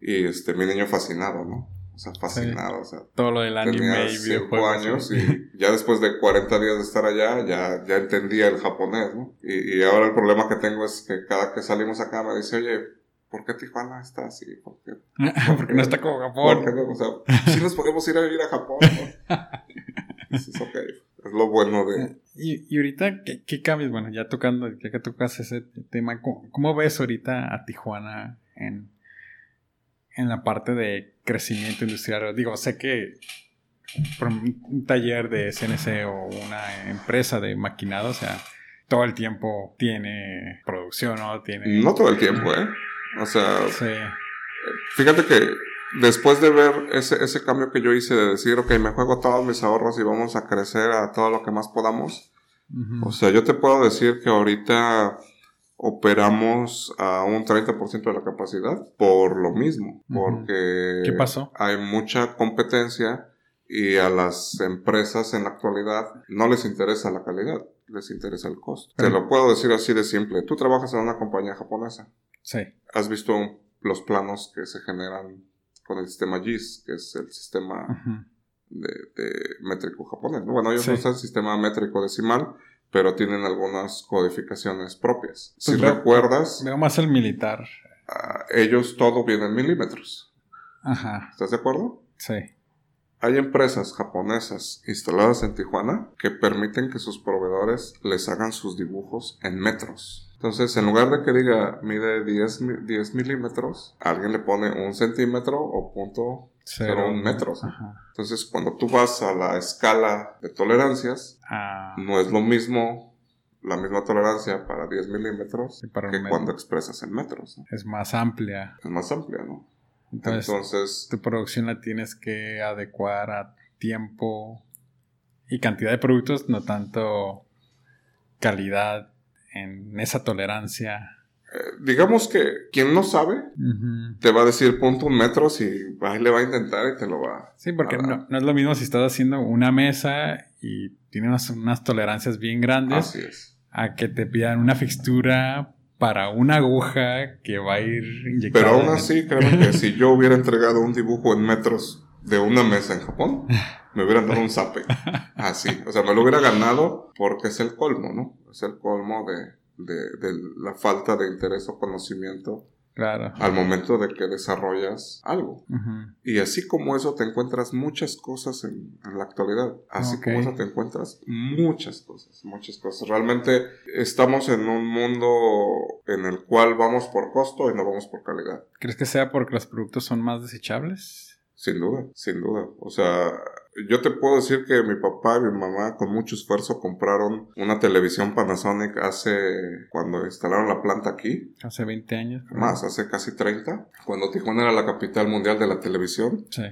y este, mi niño fascinado, ¿no? O sea, fascinado. O sea, Todo lo del anime y cinco años y ya después de 40 días de estar allá, ya, ya entendía el japonés, ¿no? Y, y ahora el problema que tengo es que cada que salimos acá me dice, oye, ¿por qué Tijuana está así? ¿Por qué, Porque no está como Japón. Porque, o sea, sí nos podemos ir a vivir a Japón, ¿no? es ok. Es lo bueno de... Y, y ahorita, ¿qué, ¿qué, cambios? Bueno, ya tocando, ya que tocas ese tema, ¿cómo, ves ahorita a Tijuana en, en la parte de crecimiento industrial? Digo, sé que por un taller de CNC o una empresa de maquinado, o sea, todo el tiempo tiene producción, ¿no? Tiene... No todo el tiempo, ¿eh? O sea, sí. fíjate que después de ver ese, ese cambio que yo hice de decir, ok, me juego todos mis ahorros y vamos a crecer a todo lo que más podamos. O sea, yo te puedo decir que ahorita operamos a un 30% de la capacidad por lo mismo, porque ¿Qué pasó? hay mucha competencia y a las empresas en la actualidad no les interesa la calidad, les interesa el costo. Te lo puedo decir así de simple. Tú trabajas en una compañía japonesa. Sí. ¿Has visto los planos que se generan con el sistema GIS, que es el sistema de, métrico japonés. Bueno, ellos usan el sistema métrico decimal, pero tienen algunas codificaciones propias. si pues recuerdas... Veo más el militar. Ah, ellos todo viene en milímetros. Ajá. ¿Estás de acuerdo? Sí. Hay empresas japonesas instaladas en Tijuana que permiten que sus proveedores les hagan sus dibujos en metros. Entonces, en lugar de que diga mide 10, 10 milímetros, alguien le pone un centímetro o punto cero metros. Entonces, cuando tú vas a la escala de tolerancias, ah. no es lo mismo la misma tolerancia para 10 milímetros que cuando expresas en metros. Es más amplia. Es más amplia, ¿no? Entonces, Entonces, tu producción la tienes que adecuar a tiempo y cantidad de productos, no tanto calidad en esa tolerancia. Eh, digamos que quien no sabe te va a decir punto un metro si ahí le va a intentar y te lo va Sí, porque no, es lo mismo si estás haciendo una mesa y tiene unas, tolerancias bien grandes. Así es. A que te pidan una fixtura para una aguja que va a ir inyectada. Pero aún así, créeme que si yo hubiera entregado un dibujo en metros de una mesa en Japón, me hubieran dado un zape. Así. O sea, me lo hubiera ganado porque es el colmo, ¿no? Es el colmo de, de, de la falta de interés o conocimiento Claro. al momento de que desarrollas algo. Y así como eso te encuentras muchas cosas en, en la actualidad. Así como eso te encuentras muchas cosas, muchas cosas. Realmente estamos en un mundo en el cual vamos por costo y no vamos por calidad. ¿Crees que sea porque los productos son más desechables? Sin duda, sin duda. O sea, yo te puedo decir que mi papá y mi mamá con mucho esfuerzo compraron una televisión Panasonic hace cuando instalaron la planta aquí, Hace 20 años. creo. más hace casi 30, cuando Tijuana era la capital mundial de la televisión. Sí.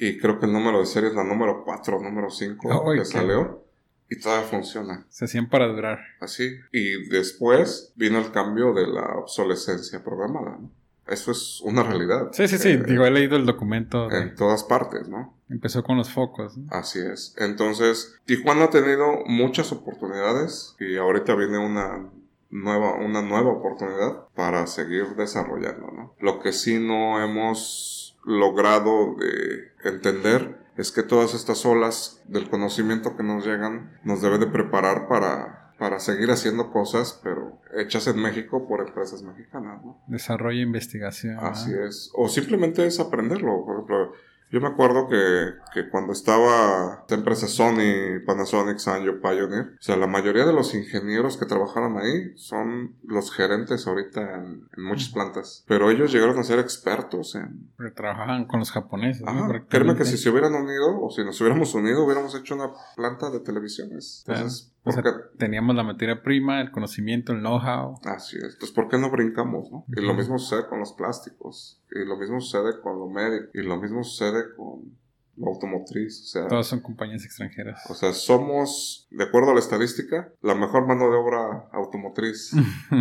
Y creo que el número de serie es la número 4 o número 5 Ay, que salió. Y todavía funciona. Se hacían para durar. Así. Y después vino el cambio de la obsolescencia programada. ¿no? Eso es una realidad. Sí, sí, sí. Eh, Digo, he leído el documento. de- en todas partes, ¿no? Empezó con los focos. ¿no? Así es. Entonces, Tijuana ha tenido muchas oportunidades y ahorita viene una nueva, una nueva oportunidad para seguir desarrollando, ¿no? Lo que sí no hemos logrado de entender es que todas estas olas del conocimiento que nos llegan nos debe de preparar para, para seguir haciendo cosas, pero hechas en México por empresas mexicanas, ¿no? Desarrollo e investigación. Así ¿no? es. O simplemente es aprenderlo. Por ejemplo, yo me acuerdo que, que cuando estaba esta empresa Sony, Panasonic, Sanyo, Pioneer, o sea, la mayoría de los ingenieros que trabajaron ahí son los gerentes ahorita en, en muchas plantas. Pero ellos llegaron a ser expertos en... Porque trabajaban con los japoneses. ¿no? Ajá, Prácticamente. créeme que si se hubieran unido o si nos hubiéramos unido hubiéramos hecho una planta de televisiones. Entonces, O sea, teníamos la materia prima, el conocimiento, el know-how. Así es. Entonces, ¿por qué no brincamos, no? Y lo mismo sucede con los plásticos. Y lo mismo sucede con lo médico. Y lo mismo sucede con lo automotriz. O sea, Todas son compañías extranjeras. o sea, somos, de acuerdo a la estadística, la mejor mano de obra automotriz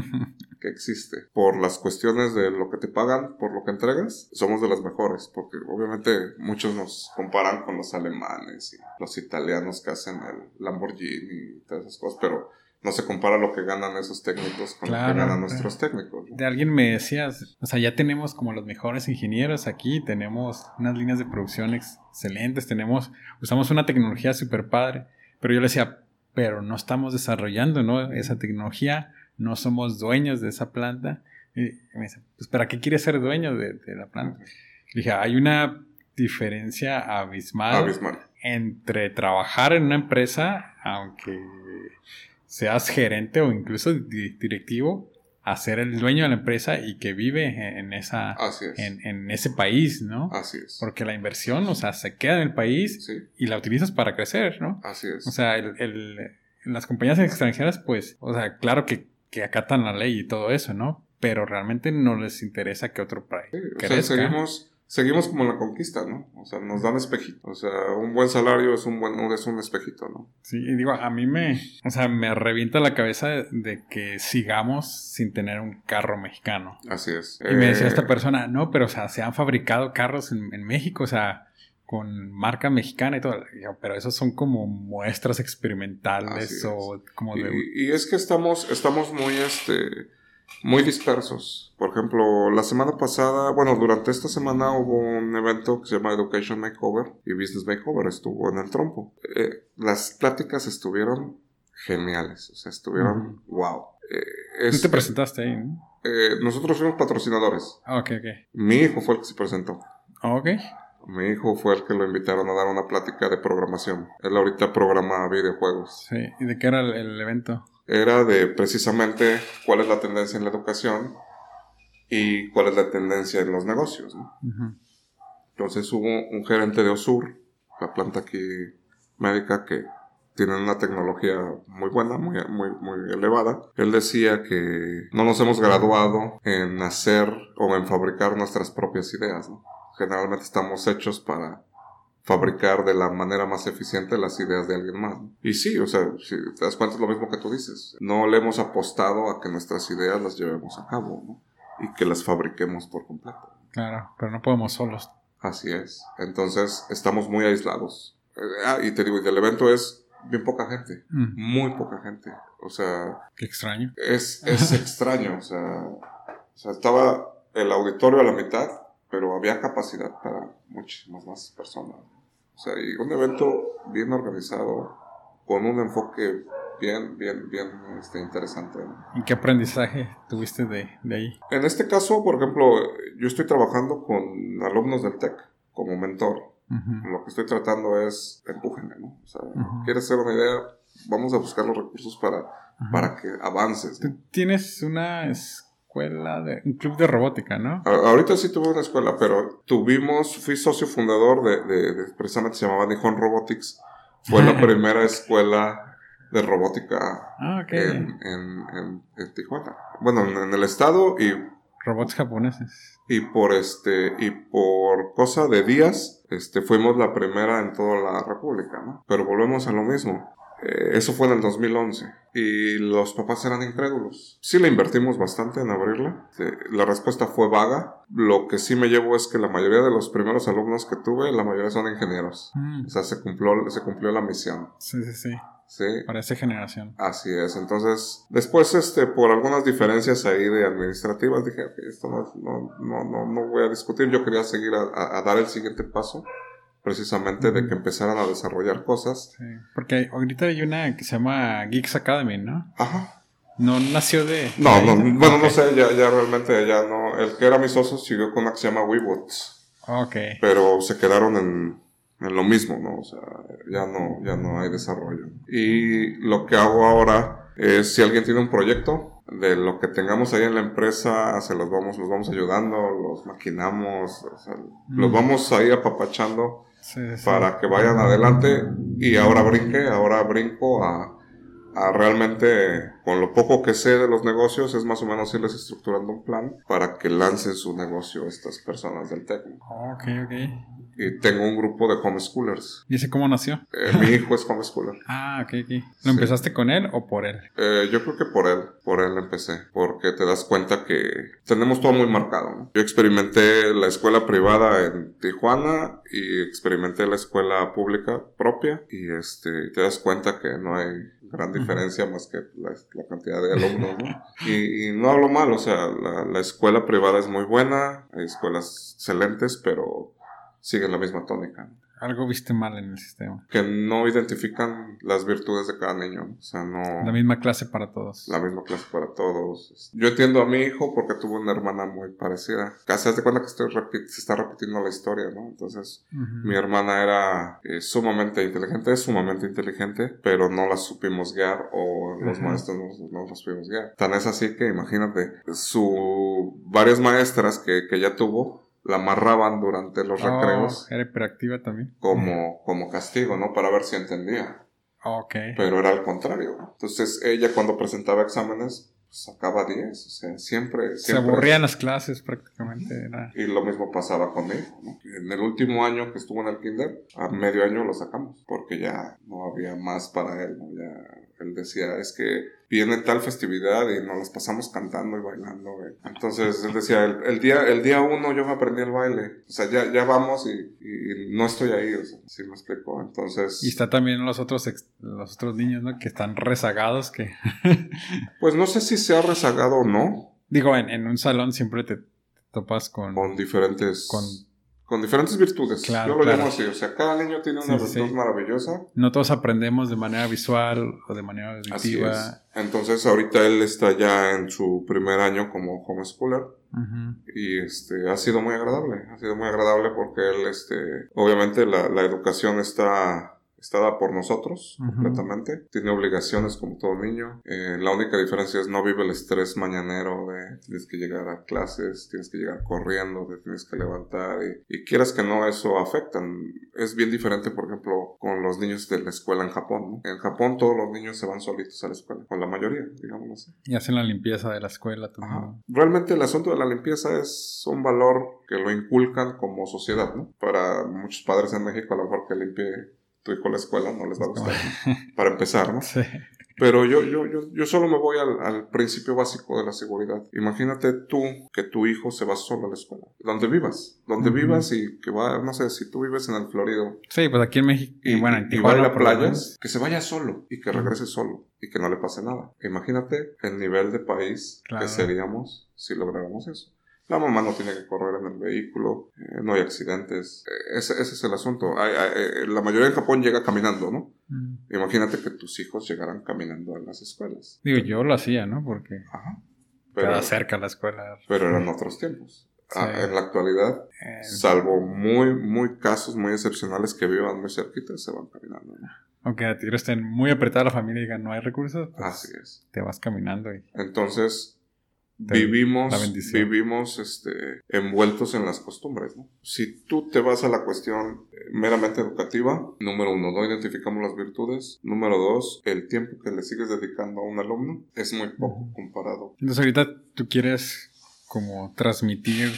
que existe. Por las cuestiones de lo que te pagan, por lo que entregas, somos de las mejores. Porque obviamente muchos nos comparan con los alemanes y los italianos que hacen el Lamborghini y todas esas cosas. Pero no se compara lo que ganan esos técnicos con lo que ganan claro. nuestros técnicos. ¿no? De alguien me decías, o sea, ya tenemos como los mejores ingenieros aquí, tenemos unas líneas de producción ex- excelentes, tenemos, usamos una tecnología súper padre, pero yo le decía, pero no estamos desarrollando, ¿no? Esa tecnología, no somos dueños de esa planta. Y me dice, pues ¿para qué quieres ser dueño de, de la planta? Le dije, hay una diferencia abismal, Abismal. entre trabajar en una empresa, aunque seas gerente o incluso di- directivo, a ser el dueño de la empresa y que vive en esa Así es. en, en ese país, ¿no? Así es. Porque la inversión, o sea, se queda en el país Sí, y la utilizas para crecer, ¿no? así es. O sea, el, el- las compañías extranjeras, pues, o sea, claro que, que acatan la ley y todo eso, ¿no? Pero realmente no les interesa que otro país Sí, o sea, seguimos, seguimos como la conquista, ¿no? O sea, nos dan espejito. O sea, un buen salario es un buen, es un espejito, ¿no? Sí, y digo, a mí me, o sea, me revienta la cabeza de, de que sigamos sin tener un carro mexicano. Así es. Y me decía Eh, esta persona, no, pero o sea, se han fabricado carros en, en México, o sea, con marca mexicana y todo. Pero esos son como muestras experimentales o como de... Y, y es que estamos, estamos muy, este, muy dispersos. Por ejemplo, la semana pasada, bueno, durante esta semana hubo un evento que se llama Education Makeover y Business Makeover estuvo en el trompo. Eh, las pláticas estuvieron geniales, o sea, estuvieron wow. Eh, Tú te presentaste ahí, ¿no? eh, nosotros fuimos patrocinadores. Ah, ok, ok. Mi hijo fue el que se presentó. Ah, Ok. Mi hijo fue el que lo invitaron a dar una plática de programación. Él ahorita programa videojuegos. Sí. ¿Y de qué era el, el evento? Era de precisamente cuál es la tendencia en la educación y cuál es la tendencia en los negocios. ¿no? Entonces hubo un gerente de Osur, la planta aquí médica que tienen una tecnología muy buena, muy, muy, muy elevada. Él decía que no nos hemos graduado en hacer o en fabricar nuestras propias ideas. ¿no? Generalmente estamos hechos para fabricar de la manera más eficiente las ideas de alguien más. Y sí, o sea, si te das cuenta es lo mismo que tú dices. No le hemos apostado a que nuestras ideas las llevemos a cabo ¿no? y que las fabriquemos por completo. Claro, pero no podemos solos. Así es. Entonces estamos muy aislados. Eh, ah, y te digo, y el evento es bien poca gente, Mm, muy poca gente. O sea, qué extraño. es, es extraño, o sea, o sea, estaba el auditorio a la mitad, pero había capacidad para muchísimas más personas. O sea, y un evento bien organizado, con un enfoque bien, bien, bien este, interesante. ¿Y qué aprendizaje tuviste de, de ahí? En este caso, por ejemplo, yo estoy trabajando con alumnos del TEC como mentor. Ujú. Lo que estoy tratando es empújenme, ¿no? O sea, Ujú. quieres hacer una idea, vamos a buscar los recursos para, Ajá. para que avances. ¿no? Tienes una escuela, de, un club de robótica, ¿no? A- Ahorita sí tuve una escuela, pero tuvimos, fui socio fundador de, de- de- precisamente se llamaba Nihon Robotics. Fue la primera escuela de robótica Ah, en, en- en- en Tijuana. Bueno, en, en el estado y, Robots japoneses. y por este, y por cosa de días, este, fuimos la primera en toda la república, ¿no? Pero volvemos a lo mismo. Eh, eso fue en el 2011 y los papás eran incrédulos. Sí le invertimos bastante en abrirla. La respuesta fue vaga. Lo que sí me llevo es que la mayoría de los primeros alumnos que tuve, la mayoría son ingenieros. Mm, O sea, se cumplió, se cumplió la misión. sí, sí, sí. Sí. Para esa generación. Así es, entonces después este por algunas diferencias ahí de administrativas dije, "Ok, esto no, no, no, no, no voy a discutir, yo quería seguir a, a- a dar el siguiente paso, precisamente de que empezaran a desarrollar cosas. Sí. Porque ahorita hay una que se llama Geeks Academy, ¿no? Ajá. No nació de. No, de no, bueno, no sé, ya, ya realmente ya no, el que era mi socio siguió con una que se llama WeBots, Ok. pero se quedaron en, en lo mismo, ¿no? O sea, ya no, ya no hay desarrollo. Y lo que hago ahora es, si alguien tiene un proyecto, de lo que tengamos ahí en la empresa, se los vamos, los vamos ayudando, los maquinamos, o sea, los Mm. vamos ahí apapachando Sí, sí, sí. para que vayan adelante y ahora brinque, ahora brinco a, a realmente, con lo poco que sé de los negocios, es más o menos irles estructurando un plan para que lancen su negocio estas personas del técnico. Ok, ok. Y tengo un grupo de homeschoolers. ¿Y ese cómo nació? Eh, mi hijo es homeschooler. Ah, ok, ok. ¿Lo Sí. empezaste con él o por él? Eh, yo creo que por él, por él empecé, porque te das cuenta que tenemos todo muy marcado. ¿no? Yo experimenté la escuela privada en Tijuana y experimenté la escuela pública propia y este, te das cuenta que no hay gran diferencia más que la, la cantidad de alumnos. ¿no? Y, y no hablo mal, o sea, la, la escuela privada es muy buena, hay escuelas excelentes, pero siguen la misma tónica. Algo viste mal en el sistema. Que no identifican las virtudes de cada niño, o sea, no... La misma clase para todos. la misma clase para todos. Yo entiendo a mi hijo porque tuvo una hermana muy parecida. Casi haz de cuenta que estoy se está repitiendo la historia, ¿no? Entonces, mi hermana era eh, sumamente inteligente, es sumamente inteligente, pero no la supimos guiar o los maestros no, no la supimos guiar. Tan es así que, imagínate, su varias maestras que, que ya tuvo la amarraban durante los Oh, recreos era hiperactiva también. como, como castigo, ¿no? Para ver si entendía Ok. pero era al contrario. Entonces ella cuando presentaba exámenes pues, sacaba 10, o sea, siempre... Se aburrían las clases prácticamente. Era... Y lo mismo pasaba conmigo. ¿no? En el último año que estuvo en el kinder, a medio año lo sacamos, porque ya no había más para él. ¿no? Ya él decía, es que viene tal festividad y nos las pasamos cantando y bailando. güey". Entonces él decía, el, el día el día uno yo me aprendí el baile. O sea, ya, ya vamos y, y no estoy ahí, o sea, sí me explico. Entonces... Y está también los otros ex- los otros niños, ¿no? Que están rezagados, que... Pues no sé si se ha rezagado o no, Digo, en, en un salón siempre te topas con... con diferentes Con- con diferentes virtudes. Claro, Yo lo claro. llamo así, o sea, cada niño tiene una Sí, virtud sí. maravillosa. No todos aprendemos de manera visual o de manera Así auditiva. es. Entonces ahorita él está ya en su primer año como homeschooler Ujú. y este ha sido muy agradable, ha sido muy agradable porque él este obviamente la, la educación está está dada por nosotros Ujú. completamente. Tiene obligaciones como todo niño. Eh, la única diferencia es no vive el estrés mañanero de tienes que llegar a clases, tienes que llegar corriendo, te tienes que levantar y, y quieras que no, eso afecta. Es bien diferente, por ejemplo, con los niños de la escuela en Japón. ¿no? En Japón todos los niños se van solitos a la escuela, con la mayoría, digamos así. Y hacen la limpieza de la escuela también. Realmente el asunto de la limpieza es un valor que lo inculcan como sociedad, ¿no? Para muchos padres en México, a lo mejor que limpie tu hijo la escuela no les va a gustar. Para empezar, ¿no? Sí. Pero yo, yo, yo, yo solo me voy al, al, principio básico de la seguridad. Imagínate tú que tu hijo se va solo a la escuela. Donde vivas. Donde vivas y que va, no sé, si tú vives en el Florido. Sí, pues aquí en México. Y, bueno, en Tijuana. Y va a playas, que se vaya solo y que regrese solo y que no le pase nada. Imagínate el nivel de país que seríamos si lográramos eso. La mamá no tiene que correr en el vehículo, eh, no hay accidentes. Eh, ese, ese, es el asunto. Eh, la mayoría en Japón llega caminando, ¿no? Mm. Imagínate que tus hijos llegaran caminando a las escuelas. Digo, yo lo hacía, ¿no? Porque Ajá. Pero, cerca la escuela. Pero eran otros tiempos. Ah, en la actualidad, salvo muy, muy casos muy excepcionales que vivan muy cerquita, se van caminando. ¿no? Aunque a ti estén muy apretada la familia y digan no hay recursos, pues Así es. te vas caminando. Y... Entonces, vivimos, vivimos este, envueltos en las costumbres. ¿no? Si tú te vas a la cuestión eh, meramente educativa, número uno, no identificamos las virtudes. Número dos, el tiempo que le sigues dedicando a un alumno es muy poco comparado. Entonces ahorita tú quieres como transmitir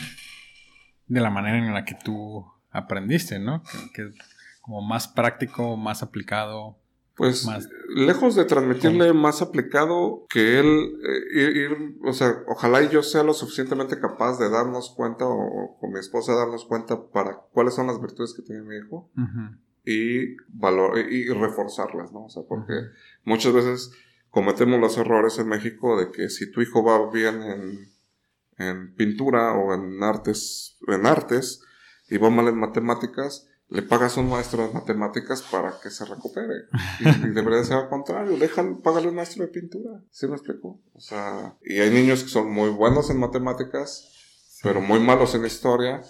de la manera en la que tú aprendiste, ¿no? Que, que como más práctico, más aplicado, pues lejos de transmitirle más aplicado que él eh, ir, o sea, ojalá yo sea lo suficientemente capaz de darnos cuenta o, con mi esposa darnos cuenta para cuáles son las virtudes que tiene mi hijo y valor y, reforzarlas, ¿no? O sea, porque muchas veces cometemos los errores en México de que si tu hijo va bien en, en pintura o en artes, en artes y va mal en matemáticas, le pagas a un maestro de matemáticas para que se recupere. Y, debería ser al contrario, déjalo, págale un maestro de pintura. ¿Sí me explico? O sea, y hay niños que son muy buenos en matemáticas, pero muy malos en historia.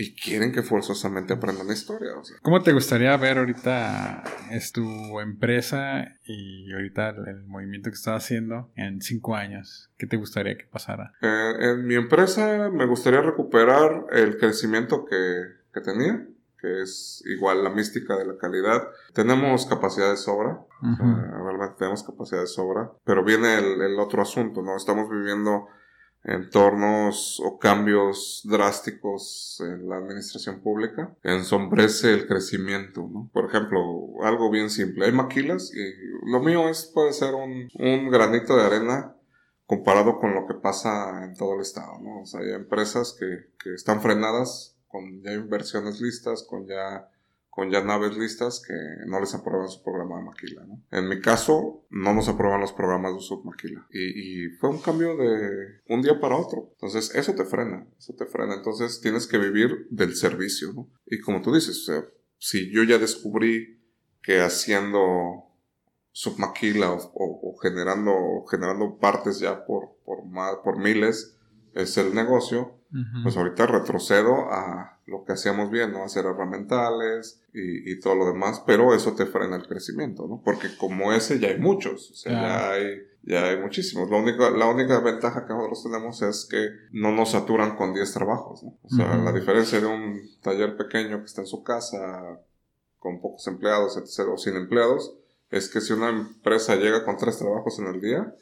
Y quieren que forzosamente aprendan historia. O sea. ¿Cómo te gustaría ver ahorita es tu empresa y ahorita el, movimiento que estás haciendo en cinco años? ¿Qué te gustaría que pasara? Eh, en mi empresa me gustaría recuperar el crecimiento que, que tenía que es igual la mística de la calidad. Tenemos capacidad de sobra, realmente tenemos capacidad de sobra, pero viene el, otro asunto, ¿no? Estamos viviendo entornos o cambios drásticos en la administración pública, ensombrece el crecimiento, ¿no? Por ejemplo, algo bien simple, hay maquilas y lo mío es, puede ser un, un granito de arena comparado con lo que pasa en todo el estado, ¿no? O sea, hay empresas que, que están frenadas con ya inversiones listas, con ya, con ya naves listas que no les aprueban su programa de maquila. En mi caso, no nos aprueban los programas de submaquila. Y, y fue un cambio de un día para otro. Entonces, eso te frena, eso te frena. Entonces, tienes que vivir del servicio. ¿no? Y como tú dices, si yo ya descubrí que haciendo submaquila o, o, generando, generando partes ya por, por, por miles es el negocio, pues ahorita retrocedo a lo que hacíamos bien, ¿no? Hacer herramientales y, y, todo lo demás, pero eso te frena el crecimiento, ¿no? Porque como ese ya hay muchos, o sea, ya hay ya hay muchísimos. La única, la única ventaja que nosotros tenemos es que no nos saturan con 10 trabajos, ¿no? O sea, la diferencia de un taller pequeño que está en su casa con pocos empleados, etc., o sin empleados, es que si una empresa llega con tres trabajos en el día,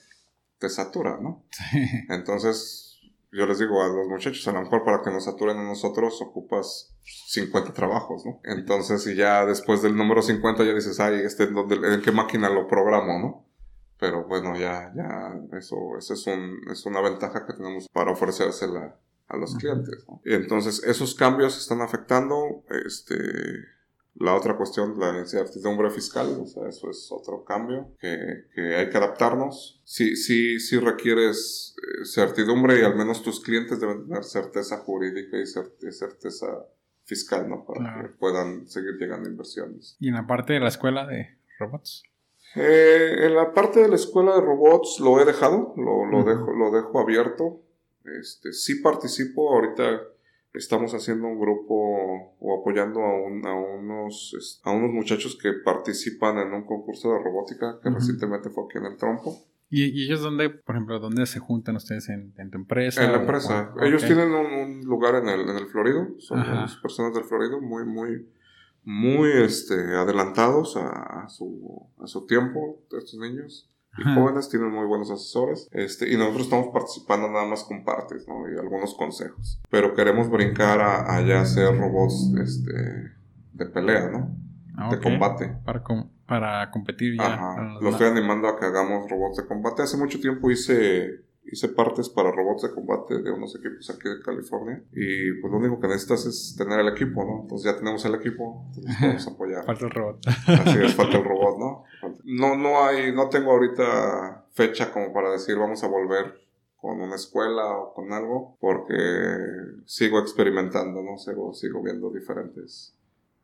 te satura, ¿no? Sí. Entonces, yo les digo a los muchachos, a lo mejor para que nos saturen a nosotros ocupas 50 trabajos, ¿no? Entonces, y ya después del número 50 ya dices, ay, este, ¿en qué máquina lo programo, no? Pero bueno, ya, ya, eso, eso es, un, es una ventaja que tenemos para ofrecérsela a los clientes, ¿no? Y entonces, esos cambios están afectando, este, la otra cuestión, la incertidumbre fiscal, o sea, eso es otro cambio que, que hay que adaptarnos. Sí, sí, sí requieres eh, certidumbre y al menos tus clientes deben tener certeza jurídica y certeza fiscal, ¿no? Para que puedan seguir llegando inversiones. ¿Y en la parte de la escuela de robots? Eh, en la parte de la escuela de robots lo he dejado, lo, lo, dejo, lo dejo abierto. Este, sí participo ahorita estamos haciendo un grupo o apoyando a, a, unos, a unos muchachos que participan en un concurso de robótica que recientemente fue aquí en el Trompo. ¿Y, ellos dónde, por ejemplo, dónde se juntan ustedes en, tu empresa? En la empresa. Ellos tienen un, lugar en el, en el Florido, son personas del Florido muy, muy, muy este, adelantados a, a, su, a su tiempo, estos niños y jóvenes, tienen muy buenos asesores, este, y nosotros estamos participando nada más con partes, ¿no? Y algunos consejos. Pero queremos brincar a, ya hacer robots, este, de pelea, ¿no? Ah, de combate. Para para competir ya. Ajá. Lo estoy animando a que hagamos robots de combate. Hace mucho tiempo hice hice partes para robots de combate de unos equipos aquí de California y pues lo único que necesitas es tener el equipo, ¿no? Entonces ya tenemos el equipo, entonces podemos apoyar. falta el robot. Así es, falta el robot, ¿no? No, no hay, no tengo ahorita fecha como para decir vamos a volver con una escuela o con algo porque sigo experimentando, ¿no? Sigo, sigo viendo diferentes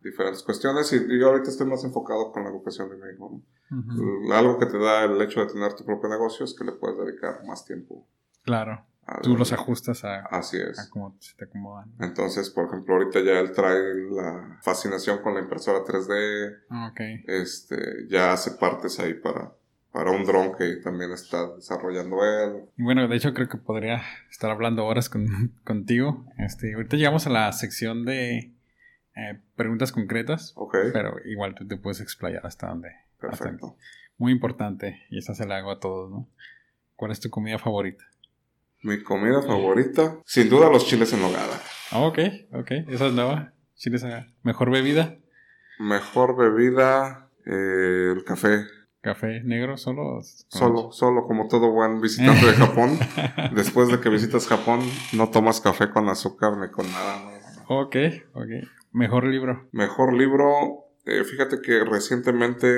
diferentes cuestiones y, yo ahorita estoy más enfocado con la educación de mi hijo. ¿no? Algo que te da el hecho de tener tu propio negocio es que le puedes dedicar más tiempo. Claro. Tú los ajustas a, Así es. a cómo se te acomodan. Entonces, por ejemplo, ahorita ya él trae la fascinación con la impresora 3D. Ah, okay. Este, ya hace partes ahí para, para un dron que también está desarrollando él. Y bueno, de hecho creo que podría estar hablando horas con, contigo. Este, ahorita llegamos a la sección de eh, preguntas concretas. Pero igual tú te puedes explayar hasta donde Perfecto. Muy importante, y esa se la hago a todos, ¿no? ¿Cuál es tu comida favorita? Mi comida favorita, sin duda los chiles en nogada. Ah, ok, ok, esa es nueva. Chiles en ¿Mejor bebida? Mejor bebida, eh, el café. ¿Café negro solo? Solo, solo, como todo buen visitante de Japón. Después de que visitas Japón, no tomas café con azúcar ni con nada. Ok, ok. ¿Mejor libro? Mejor libro, eh, fíjate que recientemente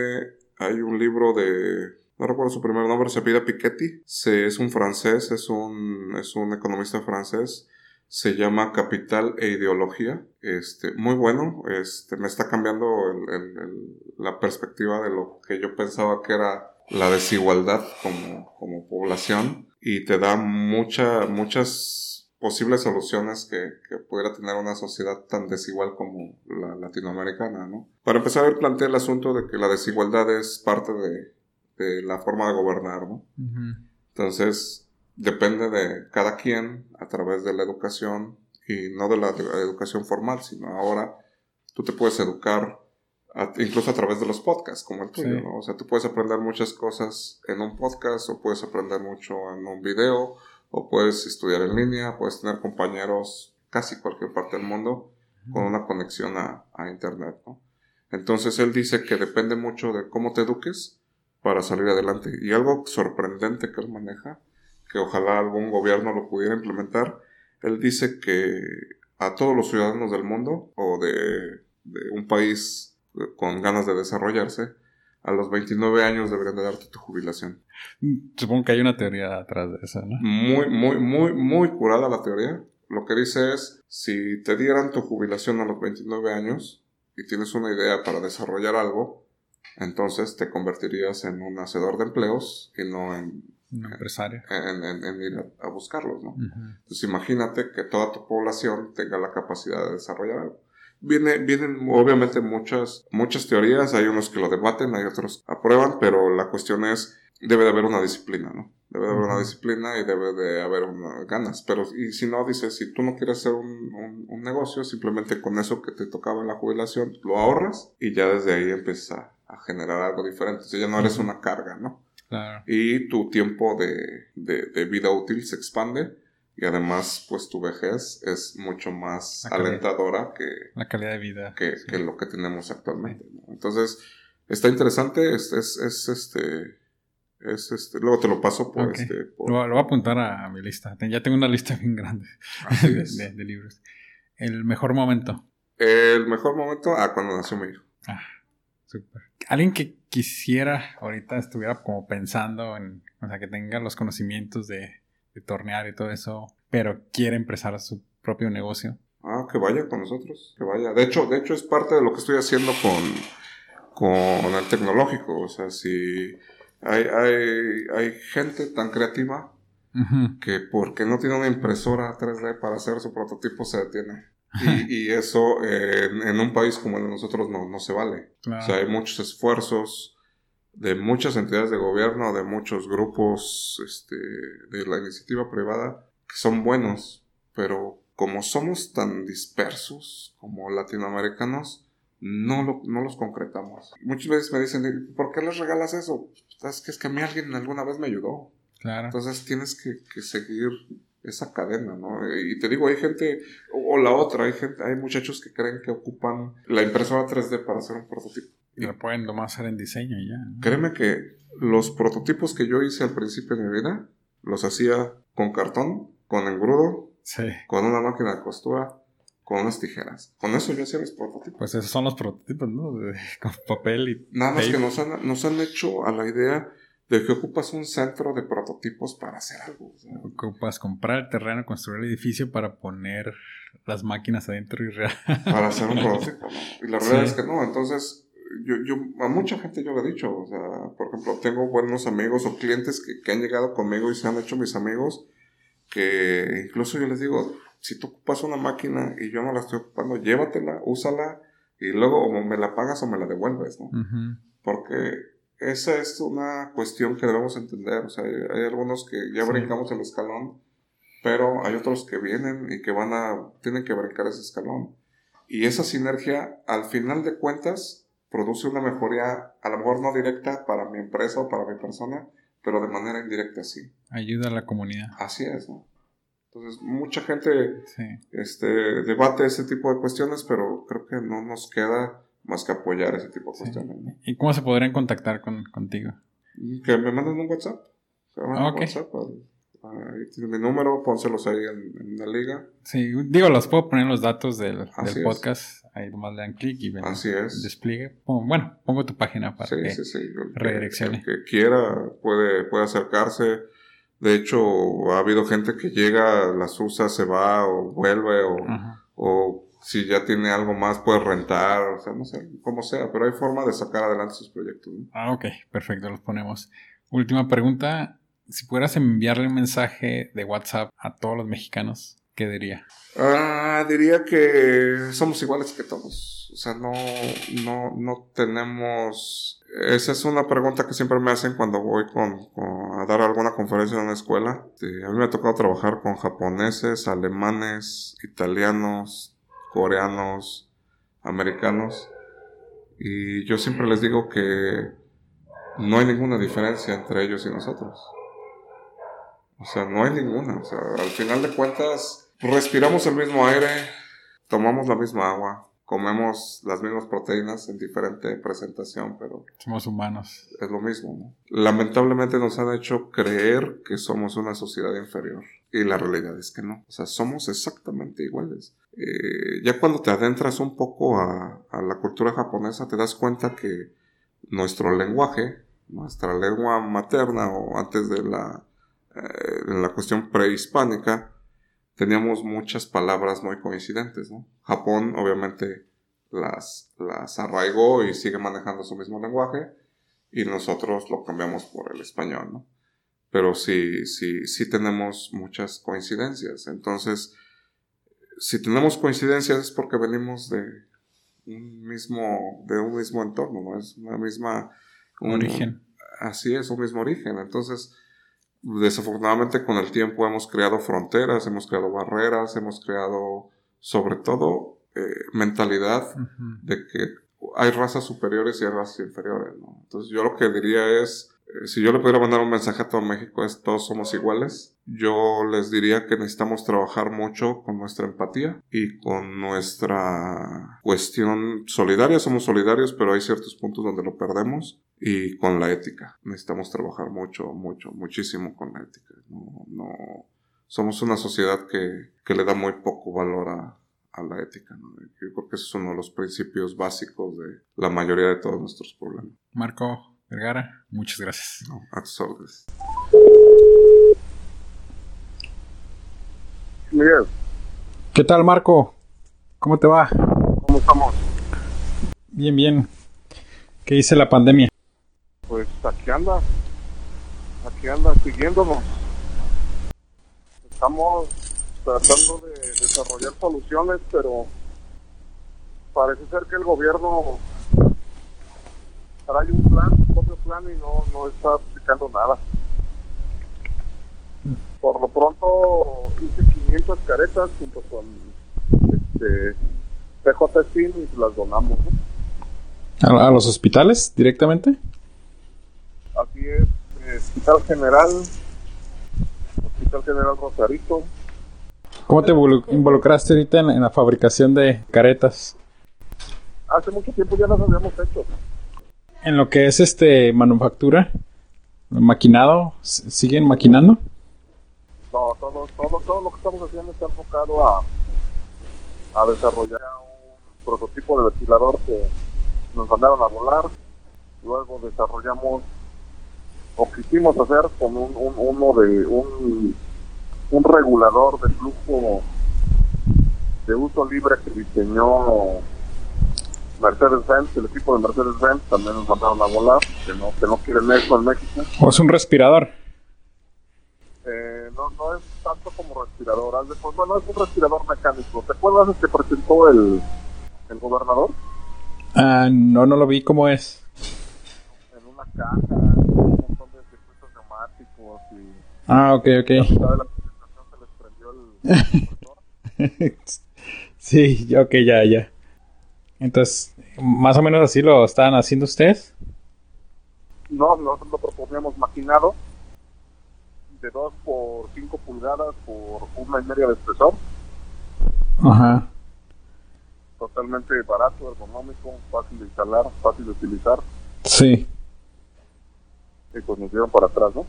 hay un libro de no recuerdo su primer nombre, se pide Piketty. Se, es un francés, es un, es un economista francés. Se llama Capital e Ideología. Este, muy bueno. Este, me está cambiando la perspectiva de lo que yo pensaba que era la desigualdad como, como población. Y te da mucha, muchas posibles soluciones que, pudiera tener una sociedad tan desigual como la latinoamericana, ¿no? Para empezar, él plantea el asunto de que la desigualdad es parte de, la forma de gobernar, ¿no? Entonces, depende de cada quien a través de la educación y no de la educación formal, sino ahora tú te puedes educar incluso a través de los podcasts como el tuyo, ¿no? O sea, tú puedes aprender muchas cosas en un podcast o puedes aprender mucho en un video o puedes estudiar en línea, puedes tener compañeros casi cualquier parte del mundo con una conexión a, Internet, ¿no? Entonces él dice que depende mucho de cómo te eduques para salir adelante. Y algo sorprendente que él maneja, que ojalá algún gobierno lo pudiera implementar, él dice que a todos los ciudadanos del mundo o de, de un país con ganas de desarrollarse, a los 29 años deberían de darte tu jubilación. Supongo que hay una teoría atrás de eso, ¿no? Muy, muy, muy, muy curada la teoría. Lo que dice es, si te dieran tu jubilación a los 29 años y tienes una idea para desarrollar algo, entonces te convertirías en un hacedor de empleos y no en... Un empresario. En, ir a, buscarlos, ¿no? Entonces imagínate que toda tu población tenga la capacidad de desarrollar algo. Viene, vienen obviamente muchas, muchas teorías, hay unos que lo debaten, hay otros que aprueban, pero la cuestión es, debe de haber una disciplina, ¿no? Debe de haber una disciplina y debe de haber ganas. Pero, y si no, dices, si tú no quieres hacer un, un, negocio, simplemente con eso que te tocaba en la jubilación, lo ahorras y ya desde ahí empiezas a, generar algo diferente. O sea, ya no eres una carga, ¿no? Claro. Y tu tiempo de, de, de vida útil se expande y además pues tu vejez es mucho más alentadora que la calidad de vida que, que lo que tenemos actualmente entonces está interesante es, es, es, este es este luego te lo paso por este Lo, voy a apuntar a, mi lista. Ya tengo una lista bien grande de, de, libros. El mejor momento. El mejor momento ah cuando nació mi hijo. Ah súper. Alguien que quisiera ahorita estuviera como pensando en o sea que tenga los conocimientos de de tornear y todo eso, pero quiere empezar su propio negocio. Ah, que vaya con nosotros, que vaya. De hecho, de hecho es parte de lo que estoy haciendo con, con el tecnológico. O sea, si hay, hay, hay gente tan creativa que porque no tiene una impresora 3D para hacer su prototipo se detiene. Y, y eso en, un país como el de nosotros no, no se vale. O sea, hay muchos esfuerzos de muchas entidades de gobierno, de muchos grupos este, de la iniciativa privada, que son buenos, pero como somos tan dispersos como latinoamericanos, no, no los concretamos. Muchas veces me dicen, ¿por qué les regalas eso? Es que es que a mí alguien alguna vez me ayudó. Claro. Entonces tienes que, que seguir esa cadena, ¿no? Y te digo, hay gente, o, la otra, hay gente, hay muchachos que creen que ocupan la impresora 3D para hacer un prototipo. Y lo pueden nomás hacer en diseño y ya. Créeme que los prototipos que yo hice al principio de mi vida, los hacía con cartón, con engrudo, Sí. con una máquina de costura, con unas tijeras. Con eso yo hacía mis prototipos. Pues esos son los prototipos, ¿no? De- con papel y. Nada más tape. que nos han, nos han hecho a la idea de que ocupas un centro de prototipos para hacer algo. Ocupas comprar el terreno, construir el edificio para poner las máquinas adentro y real. para hacer un prototipo, ¿no? Y la Sí. realidad es que no. Entonces, yo, yo, a mucha gente yo le he dicho, o sea, por ejemplo, tengo buenos amigos o clientes que, que han llegado conmigo y se han hecho mis amigos, que incluso yo les digo, si tú ocupas una máquina y yo no la estoy ocupando, llévatela, úsala y luego o me la pagas o me la devuelves, ¿no? Ujú. Porque esa es una cuestión que debemos entender. O sea, hay, hay algunos que ya Sí. brincamos el escalón, pero hay otros que vienen y que van a, tienen que brincar ese escalón. Y esa sinergia, al final de cuentas, produce una mejoría, a lo mejor no directa para mi empresa o para mi persona, pero de manera indirecta sí. Ayuda a la comunidad. Así es, ¿no? Entonces, mucha gente Sí. este, debate ese tipo de cuestiones, pero creo que no nos queda más que apoyar ese tipo de Sí. cuestiones. ¿no? ¿Y cómo se podrían contactar con, contigo? Que me manden un WhatsApp. Ah, a ok. WhatsApp. Ahí tiene mi número, pónselos ahí en, en la liga. Sí, digo, los puedo poner en los datos del, del es. Ahí nomás le dan clic y ven Así es. despliegue. Bueno, pongo tu página para Sí, que... sí, sí. Redireccione. El que quiera puede, puede acercarse. De hecho, ha habido gente que llega, las usa, se va o vuelve o, o si ya tiene algo más puede rentar, o sea, no sé, como sea, pero hay forma de sacar adelante sus proyectos. ¿no? Ah, ok, perfecto, los ponemos. Última pregunta. Si pudieras enviarle un mensaje de WhatsApp a todos los mexicanos, ¿qué diría? Ah, diría que somos iguales que todos. O sea, no, no, no tenemos. Esa es una pregunta que siempre me hacen cuando voy con, a dar alguna conferencia en una escuela. A mí me ha tocado trabajar con japoneses, alemanes, italianos, coreanos, americanos. Y yo siempre les digo que no hay ninguna diferencia entre ellos y nosotros. O sea, no hay ninguna. O sea, al final de cuentas, respiramos el mismo aire, tomamos la misma agua, comemos las mismas proteínas en diferente presentación, pero Somos humanos. es lo mismo. ¿no? Lamentablemente nos han hecho creer que somos una sociedad inferior. Y la realidad es que no. O sea, somos exactamente iguales. Eh, ya cuando te adentras un poco a, a la cultura japonesa, te das cuenta que nuestro lenguaje, nuestra lengua materna o antes de la, eh, de la cuestión prehispánica, teníamos muchas palabras muy coincidentes. ¿no? Japón obviamente las, las arraigó y sigue manejando su mismo lenguaje y nosotros lo cambiamos por el español, ¿no? Pero sí, sí, sí tenemos muchas coincidencias. Entonces, si tenemos coincidencias es porque venimos de un mismo, de un mismo entorno, ¿no? Es una misma... un- Origen. Así es, un mismo origen. Entonces, desafortunadamente con el tiempo hemos creado fronteras, hemos creado barreras, hemos creado, sobre todo, eh, mentalidad de que hay razas superiores y hay razas inferiores, ¿no? Entonces yo lo que diría es, si yo le pudiera mandar un mensaje a todo México es todos somos iguales, yo les diría que necesitamos trabajar mucho con nuestra empatía y con nuestra cuestión solidaria, somos solidarios, pero hay ciertos puntos donde lo perdemos y con la ética. Necesitamos trabajar mucho, mucho, muchísimo con la ética. No, no, somos una sociedad que, que le da muy poco valor a, a la ética. ¿no? Yo creo que ese es uno de los principios básicos de la mayoría de todos nuestros problemas. Marco Vergara, muchas gracias. ¿no? A tus órdenes. Miguel, ¿Qué tal, Marco? ¿Cómo te va? ¿cómo estamos? Bien, bien. ¿Qué dice la pandemia? Pues aquí anda, aquí anda siguiéndonos. Estamos tratando de desarrollar soluciones, pero parece ser que el gobierno trae un plan, plan y no, no está aplicando nada. Por lo pronto hice 500 caretas junto con este, PJ y las donamos. ¿no? ¿A, a los hospitales directamente? Así es, eh, Hospital General, Hospital General Rosarito. ¿Cómo te involu- involucraste ahorita en, en la fabricación de caretas? Hace mucho tiempo ya las habíamos hecho. En lo que es este manufactura, maquinado, ¿siguen maquinando? No, todo, todo, todo lo que estamos haciendo está enfocado a, a desarrollar un prototipo de ventilador que nos mandaron a volar. Luego desarrollamos o quisimos hacer con un, un- uno de un, un regulador de flujo de uso libre que diseñó Mercedes-Benz, el equipo de Mercedes-Benz también nos mandaron a volar, que no, que no quieren eso en México. ¿O es un respirador? Eh, no, no es tanto como respirador. de bueno, es un respirador mecánico. ¿Te acuerdas el que presentó el, el gobernador? Ah, no, no lo vi, ¿cómo es? En una caja, un montón de circuitos neumáticos y Ah, ok, ok. mitad de la presentación se les prendió el sí, ok, ya, ya. Entonces, más o menos así lo estaban haciendo ustedes. No, nosotros lo proponíamos maquinado de 2 por 5 pulgadas por una y media de espesor. Ajá. Totalmente barato, ergonómico, fácil de instalar, fácil de utilizar. Sí. Y pues nos dieron para atrás, ¿no?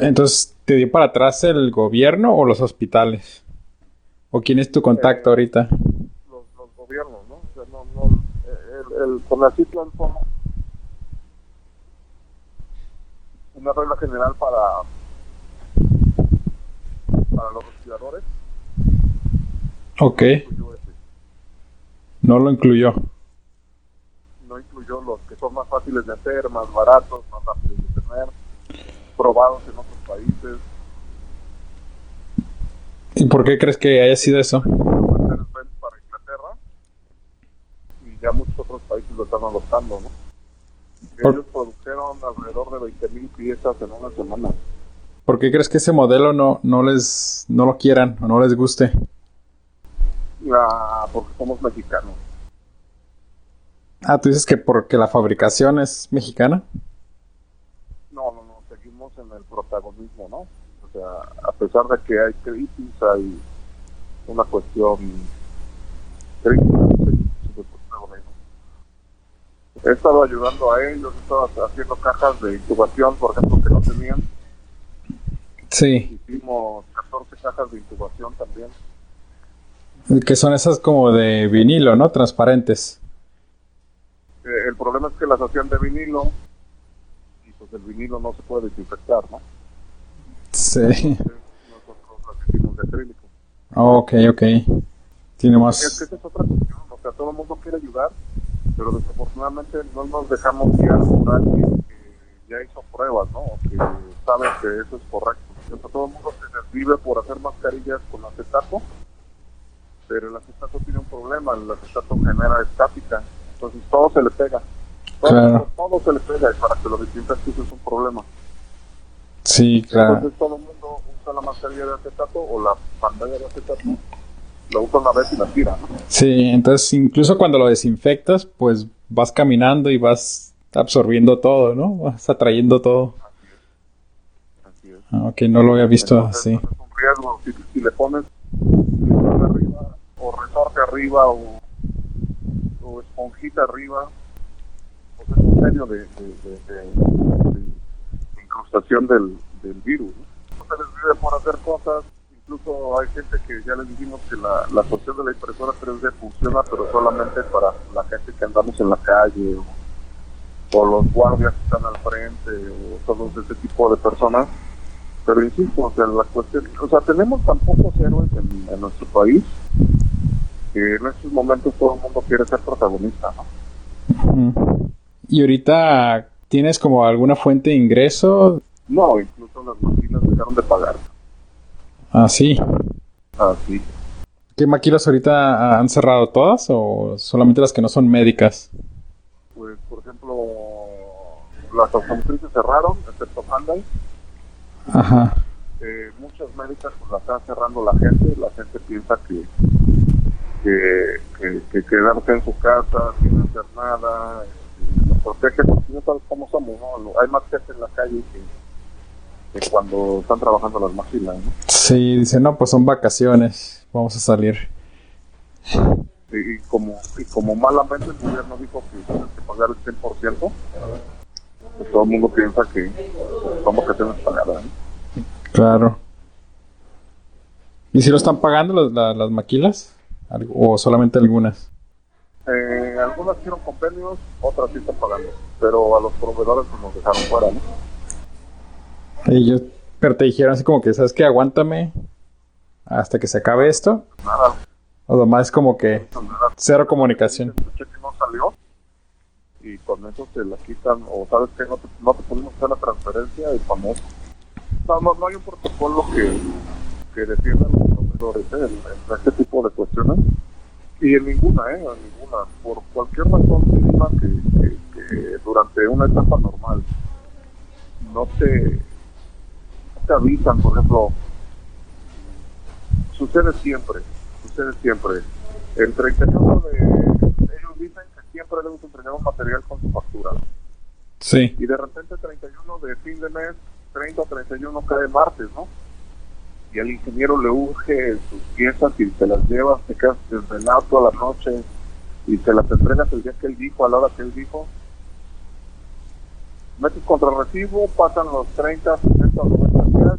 Entonces, ¿te dio para atrás el gobierno o los hospitales? ¿O quién es tu contacto ahorita? Gobiernos, ¿no? O sea, no, no, eh, el, el CONACYT lanzó una regla general para, para los respiradores. Ok. No lo incluyó. No incluyó los que son más fáciles de hacer, más baratos, más rápidos de tener, probados en otros países. ¿Y por qué crees que haya sido eso? Mercedes-Benz para Inglaterra y ya muchos otros países lo están adoptando, ¿no? Ellos produjeron alrededor de 20.000 piezas en una semana. ¿Por qué crees que ese modelo no, no les no lo quieran o no les guste? Ah, porque somos mexicanos. Ah, tú dices que porque la fabricación es mexicana. No, no, no, seguimos en el protagonismo, ¿no? O sea, a pesar de que hay crisis, hay una cuestión crítica, seguimos en el protagonismo. He estado ayudando a ellos, he estado haciendo cajas de intubación, por ejemplo, que no tenían. Sí. Hicimos 14 cajas de intubación también. Que son esas como de vinilo, ¿no? Transparentes. Eh, el problema es que las hacían de vinilo y pues el vinilo no se puede desinfectar, ¿no? Sí. Entonces, nosotros las hicimos de acrílico. Ok, ok. Tiene Es más. que esa es otra cuestión, o sea, todo el mundo quiere ayudar, pero desafortunadamente no nos dejamos guiar por alguien que ya hizo pruebas, ¿no? O que sabe que eso es correcto. O sea, todo el mundo se desvive por hacer mascarillas con acetato, pero el acetato tiene un problema, el acetato genera estática, entonces todo se le pega. Todo, Claro. todo se le pega y para que lo desinfectes es un problema. Sí, claro. Entonces todo el mundo usa la mascarilla de acetato o la pantalla de acetato, la usa una vez y la tira. Sí, entonces incluso cuando lo desinfectas, pues vas caminando y vas absorbiendo todo, ¿no? Vas atrayendo todo. Así es. Ah, Ok, no lo había visto Entonces, así. es un riesgo. Si, si le pones arriba, o resorte arriba, o, o esponjita arriba, pues es un medio de, de, de- de- incrustación del, del virus. No se les vive por hacer cosas. Incluso hay gente que ya les dijimos que la, la cuestión de la impresora 3D funciona, pero solamente para la gente que andamos en la calle o, o los guardias que están al frente o todos ese tipo de personas. Pero insisto, o sea, la cuestión, o sea, tenemos tan pocos héroes en, en nuestro país que en estos momentos todo el mundo quiere ser protagonista, ¿no? Y ahorita tienes como alguna fuente de ingreso. No, incluso las máquinas dejaron de pagar. Ah, sí. Así. ¿Qué maquilas ahorita han cerrado todas o solamente las que no son médicas? Pues, por ejemplo, las automotrices cerraron, excepto Hyundai. Ajá. Eh, muchas médicas pues las está cerrando la gente. La gente piensa que que, que, que quedarse en su casa sin hacer nada este, nos protege porque no sabes cómo somos, ¿no? Hay más gente en la calle que, que cuando están trabajando las máquinas, ¿no? Sí, dice, no, pues son vacaciones. Vamos a salir. Y como y como malamente el gobierno dijo que tienes que pagar el 100%, pues todo el mundo piensa que como que tienes que pagar. ¿eh? Claro. ¿Y si lo están pagando las, la- las maquilas? ¿O solamente algunas? Eh, algunas hicieron convenios, otras sí están pagando, pero a los proveedores pues, nos dejaron fuera, ¿no? Y yo, pero te dijeron así como que, ¿sabes qué? Aguántame hasta que se acabe esto. Nada, O nomás como que cero comunicación. Cheque no salió y con eso te la quitan, o sabes que no te, no te pudimos hacer la transferencia y eso. No, no, no hay un protocolo que, que defienda a los proveedores ¿eh? en, en este tipo de cuestiones. Y en ninguna, ¿eh? En ninguna. Por cualquier razón mínima que, que, que durante una etapa normal no te, te avisan, por ejemplo, sucede siempre, sucede siempre. El 31 de... Ellos dicen que siempre debes entregar un material con su factura. Sí. Y de repente 31 de fin de mes, 30 o 31 cae martes, ¿no? Y al ingeniero le urge sus piezas y te las llevas, te quedas desvelado toda la noche y te las entregas el día que él dijo, a la hora que él dijo. Metes contra recibo, pasan los 30, 60 o 90 días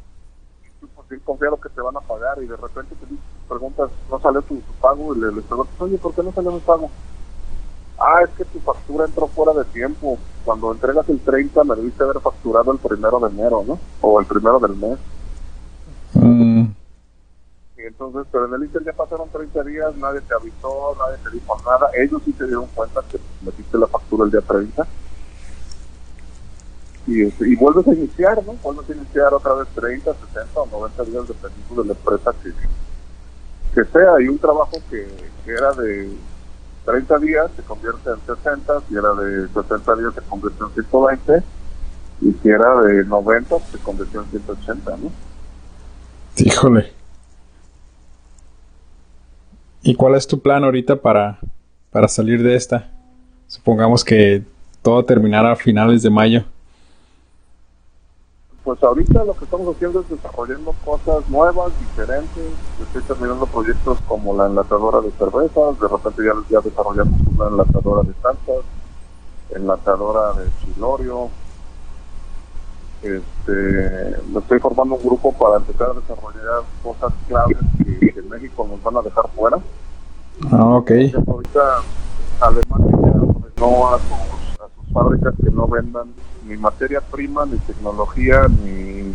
y tú pues bien confiado que te van a pagar y de repente te preguntas, no salió tu, tu pago y le, le preguntas, oye, ¿por qué no salió mi pago? Ah, es que tu factura entró fuera de tiempo. Cuando entregas el 30 me debiste haber facturado el primero de enero, ¿no? O el primero del mes. Mm, Y entonces, pero en el Inter ya pasaron 30 días, nadie te avisó, nadie te dijo nada. Ellos sí se dieron cuenta que metiste la factura el día 30. Y, este, y vuelves a iniciar, ¿no? Vuelves a iniciar otra vez 30, 60 o 90 días dependiendo de la empresa que, que sea. Y un trabajo que, que era de 30 días se convierte en 60, si era de 60 días se convirtió en 120 y si era de 90 se convirtió en 180, ¿no? híjole. ¿Y cuál es tu plan ahorita para, para salir de esta? Supongamos que todo terminara a finales de mayo. Pues ahorita lo que estamos haciendo es desarrollando cosas nuevas, diferentes. Estoy terminando proyectos como la enlatadora de cervezas, de repente ya, ya desarrollamos una enlatadora de salsas, enlatadora de chilorio. Este, me estoy formando un grupo para empezar a desarrollar cosas claves que, que en México nos van a dejar fuera. Ah, ok. Ejemplo, ahorita Alemania ya ordenó a sus, a sus fábricas que no vendan ni materia prima, ni tecnología, ni,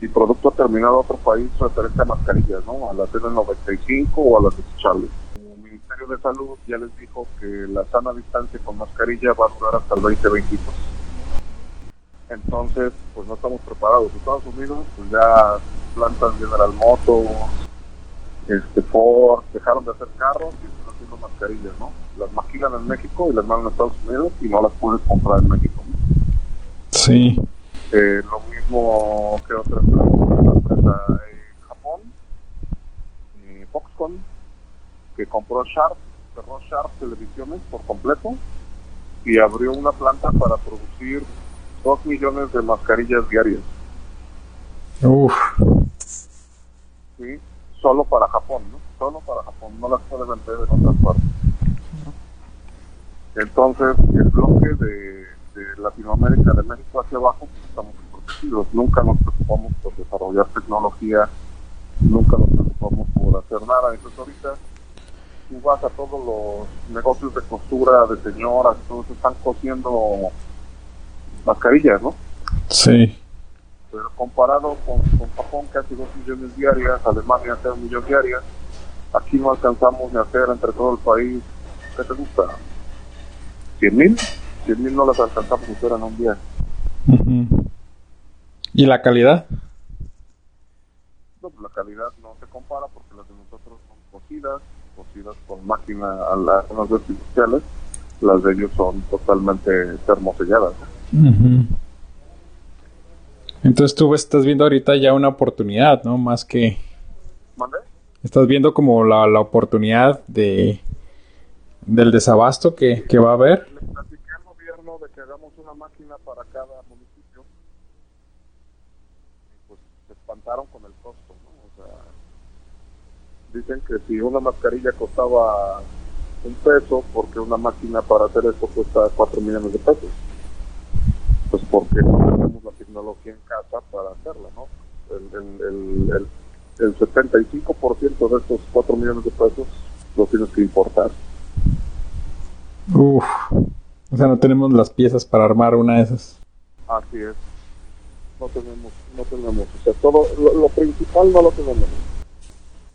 ni producto terminado a otro país referente a mascarillas, ¿no? A las N95 o a las desechables. El Ministerio de Salud ya les dijo que la sana distancia con mascarilla va a durar hasta el 2022. Entonces, pues no estamos preparados. Estados Unidos, pues ya plantas General Motors, este Ford, dejaron de hacer carros y haciendo mascarillas, ¿no? Las maquilan en México y las mandan a Estados Unidos y no las puedes comprar en México. Sí. Eh, lo mismo que otra empresa en Japón, eh, Foxconn, que compró Sharp, cerró Sharp Televisiones por completo y abrió una planta para producir dos millones de mascarillas diarias, Uf. ¿sí? Solo para Japón, ¿no? Solo para Japón, no las puede vender en otras partes. Entonces, el bloque de, de Latinoamérica, de México hacia abajo, pues, estamos protegidos. Nunca nos preocupamos por desarrollar tecnología, nunca nos preocupamos por hacer nada. Entonces, ahorita tú vas a todos los negocios de costura, de señoras, todos están cosiendo mascarillas, ¿no? Sí. Pero comparado con, con Japón, que hace 2 millones diarias, Alemania hace 1 millón diarias, aquí no alcanzamos ni a hacer entre todo el país, ¿qué te gusta? ¿100 mil? 100 mil no las alcanzamos hacer en un día. ¿Y la calidad? No, pues la calidad no se compara porque las de nosotros son cocidas, cocidas con máquina a las industriales, las de ellos son totalmente termoselladas. Entonces tú estás viendo ahorita ya una oportunidad, ¿no? Más que... Estás viendo como la, la oportunidad de del desabasto que, que va a haber. Le al gobierno de que hagamos una máquina para cada municipio. Y pues se espantaron con el costo, ¿no? O sea, Dicen que si una mascarilla costaba un peso, porque una máquina para hacer esto cuesta 4 millones de pesos. Pues porque no tenemos la tecnología en casa para hacerla, ¿no? El, el, el, el 75% de estos 4 millones de pesos lo tienes que importar. Uf. O sea, no tenemos las piezas para armar una de esas. Así es. No tenemos, no tenemos. O sea, todo, lo, lo principal no lo tenemos.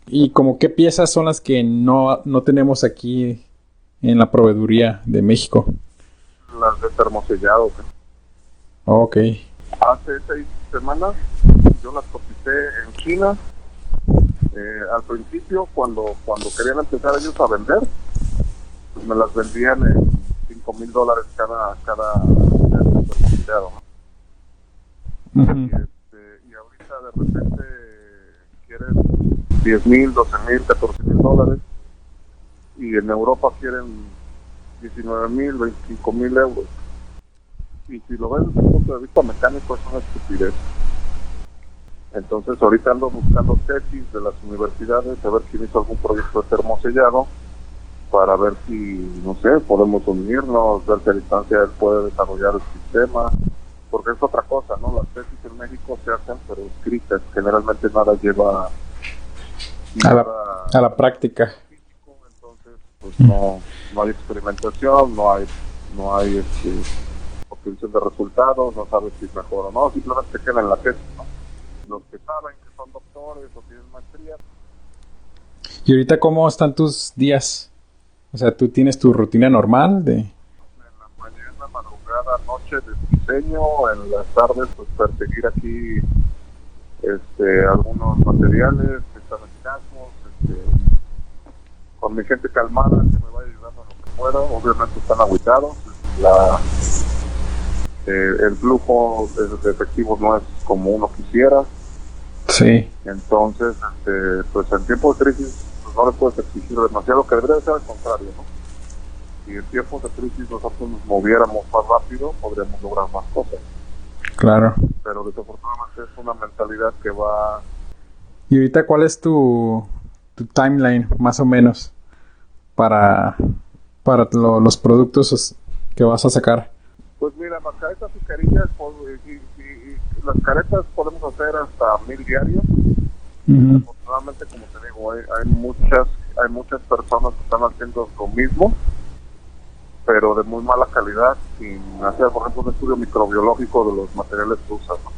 ¿Y como qué piezas son las que no, no tenemos aquí en la proveeduría de México? Las de termosellado. ¿sí? Ok. Hace seis semanas yo las coticé en China. Eh, al principio, cuando, cuando querían empezar ellos a vender, pues me las vendían en 5 mil dólares cada, cada termosellado. ¿no? Ujú. y, este, y ahorita de repente quieren 10 mil, 12 mil, 14 mil dólares y en Europa quieren 19 mil, 25 mil euros. Y si lo ves desde un punto de vista mecánico es una estupidez. Entonces ahorita ando buscando tesis de las universidades, a ver quién hizo algún proyecto de termosellado para ver si, no sé, podemos unirnos, ver si a distancia él puede desarrollar el sistema, porque es otra cosa, ¿no? Las tesis en México se hacen, pero escritas, generalmente nada lleva A la, nada a la práctica. físico, entonces pues no, no hay experimentación, no hay, no hay este, obtención de resultados, no sabes si es mejor o no, simplemente queda en la tesis, ¿no? Los que saben que son doctores o tienen maestría, ¿Y ahorita cómo están tus días? O sea, ¿tú tienes tu rutina normal de...? en la mañana, madrugada, noche de diseño, en las tardes pues perseguir aquí este algunos materiales que están escasos, este, con mi gente calmada que me vaya ayudando en lo que pueda, obviamente están aguitados, la eh, el flujo de efectivos no es como uno quisiera, Sí. entonces este, pues en tiempos de crisis pues, no le puedes exigir demasiado, que debería ser al contrario, ¿no? Si en tiempos de crisis nosotros nos moviéramos más rápido, podríamos lograr más cosas. Claro. Pero desafortunadamente es una mentalidad que va... ¿Y ahorita cuál es tu, tu timeline, más o menos, para, para lo- los productos que vas a sacar? Pues mira, las caretas y carillas, las caretas podemos hacer hasta mil diarios. Afortunadamente, como te digo, hay, hay muchas hay muchas personas que están haciendo lo mismo, pero de muy mala calidad, sin hacer, por ejemplo, un estudio microbiológico de los materiales que usan. ¿no?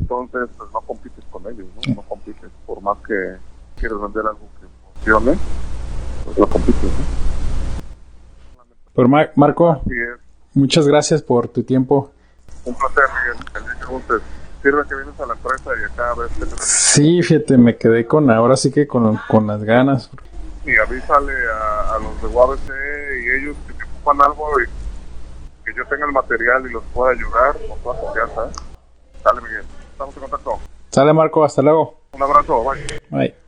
Entonces, pues no compites con ellos, ¿no? No compites. Por más que quieras vender algo que funcione, pues no compites. ¿no? Pero Mar- Marco, muchas gracias por tu tiempo. Un placer, Miguel. Sirve que vienes a la empresa y acá que te Sí, fíjate, me quedé con, ahora sí que con, con las ganas. y avísale a, a los de UABC y ellos que te ocupan algo y que yo tenga el material y los pueda ayudar con toda confianza. Dale, Miguel. Estamos en contacto. Sale Marco, hasta luego. Un abrazo. Bye. Bye.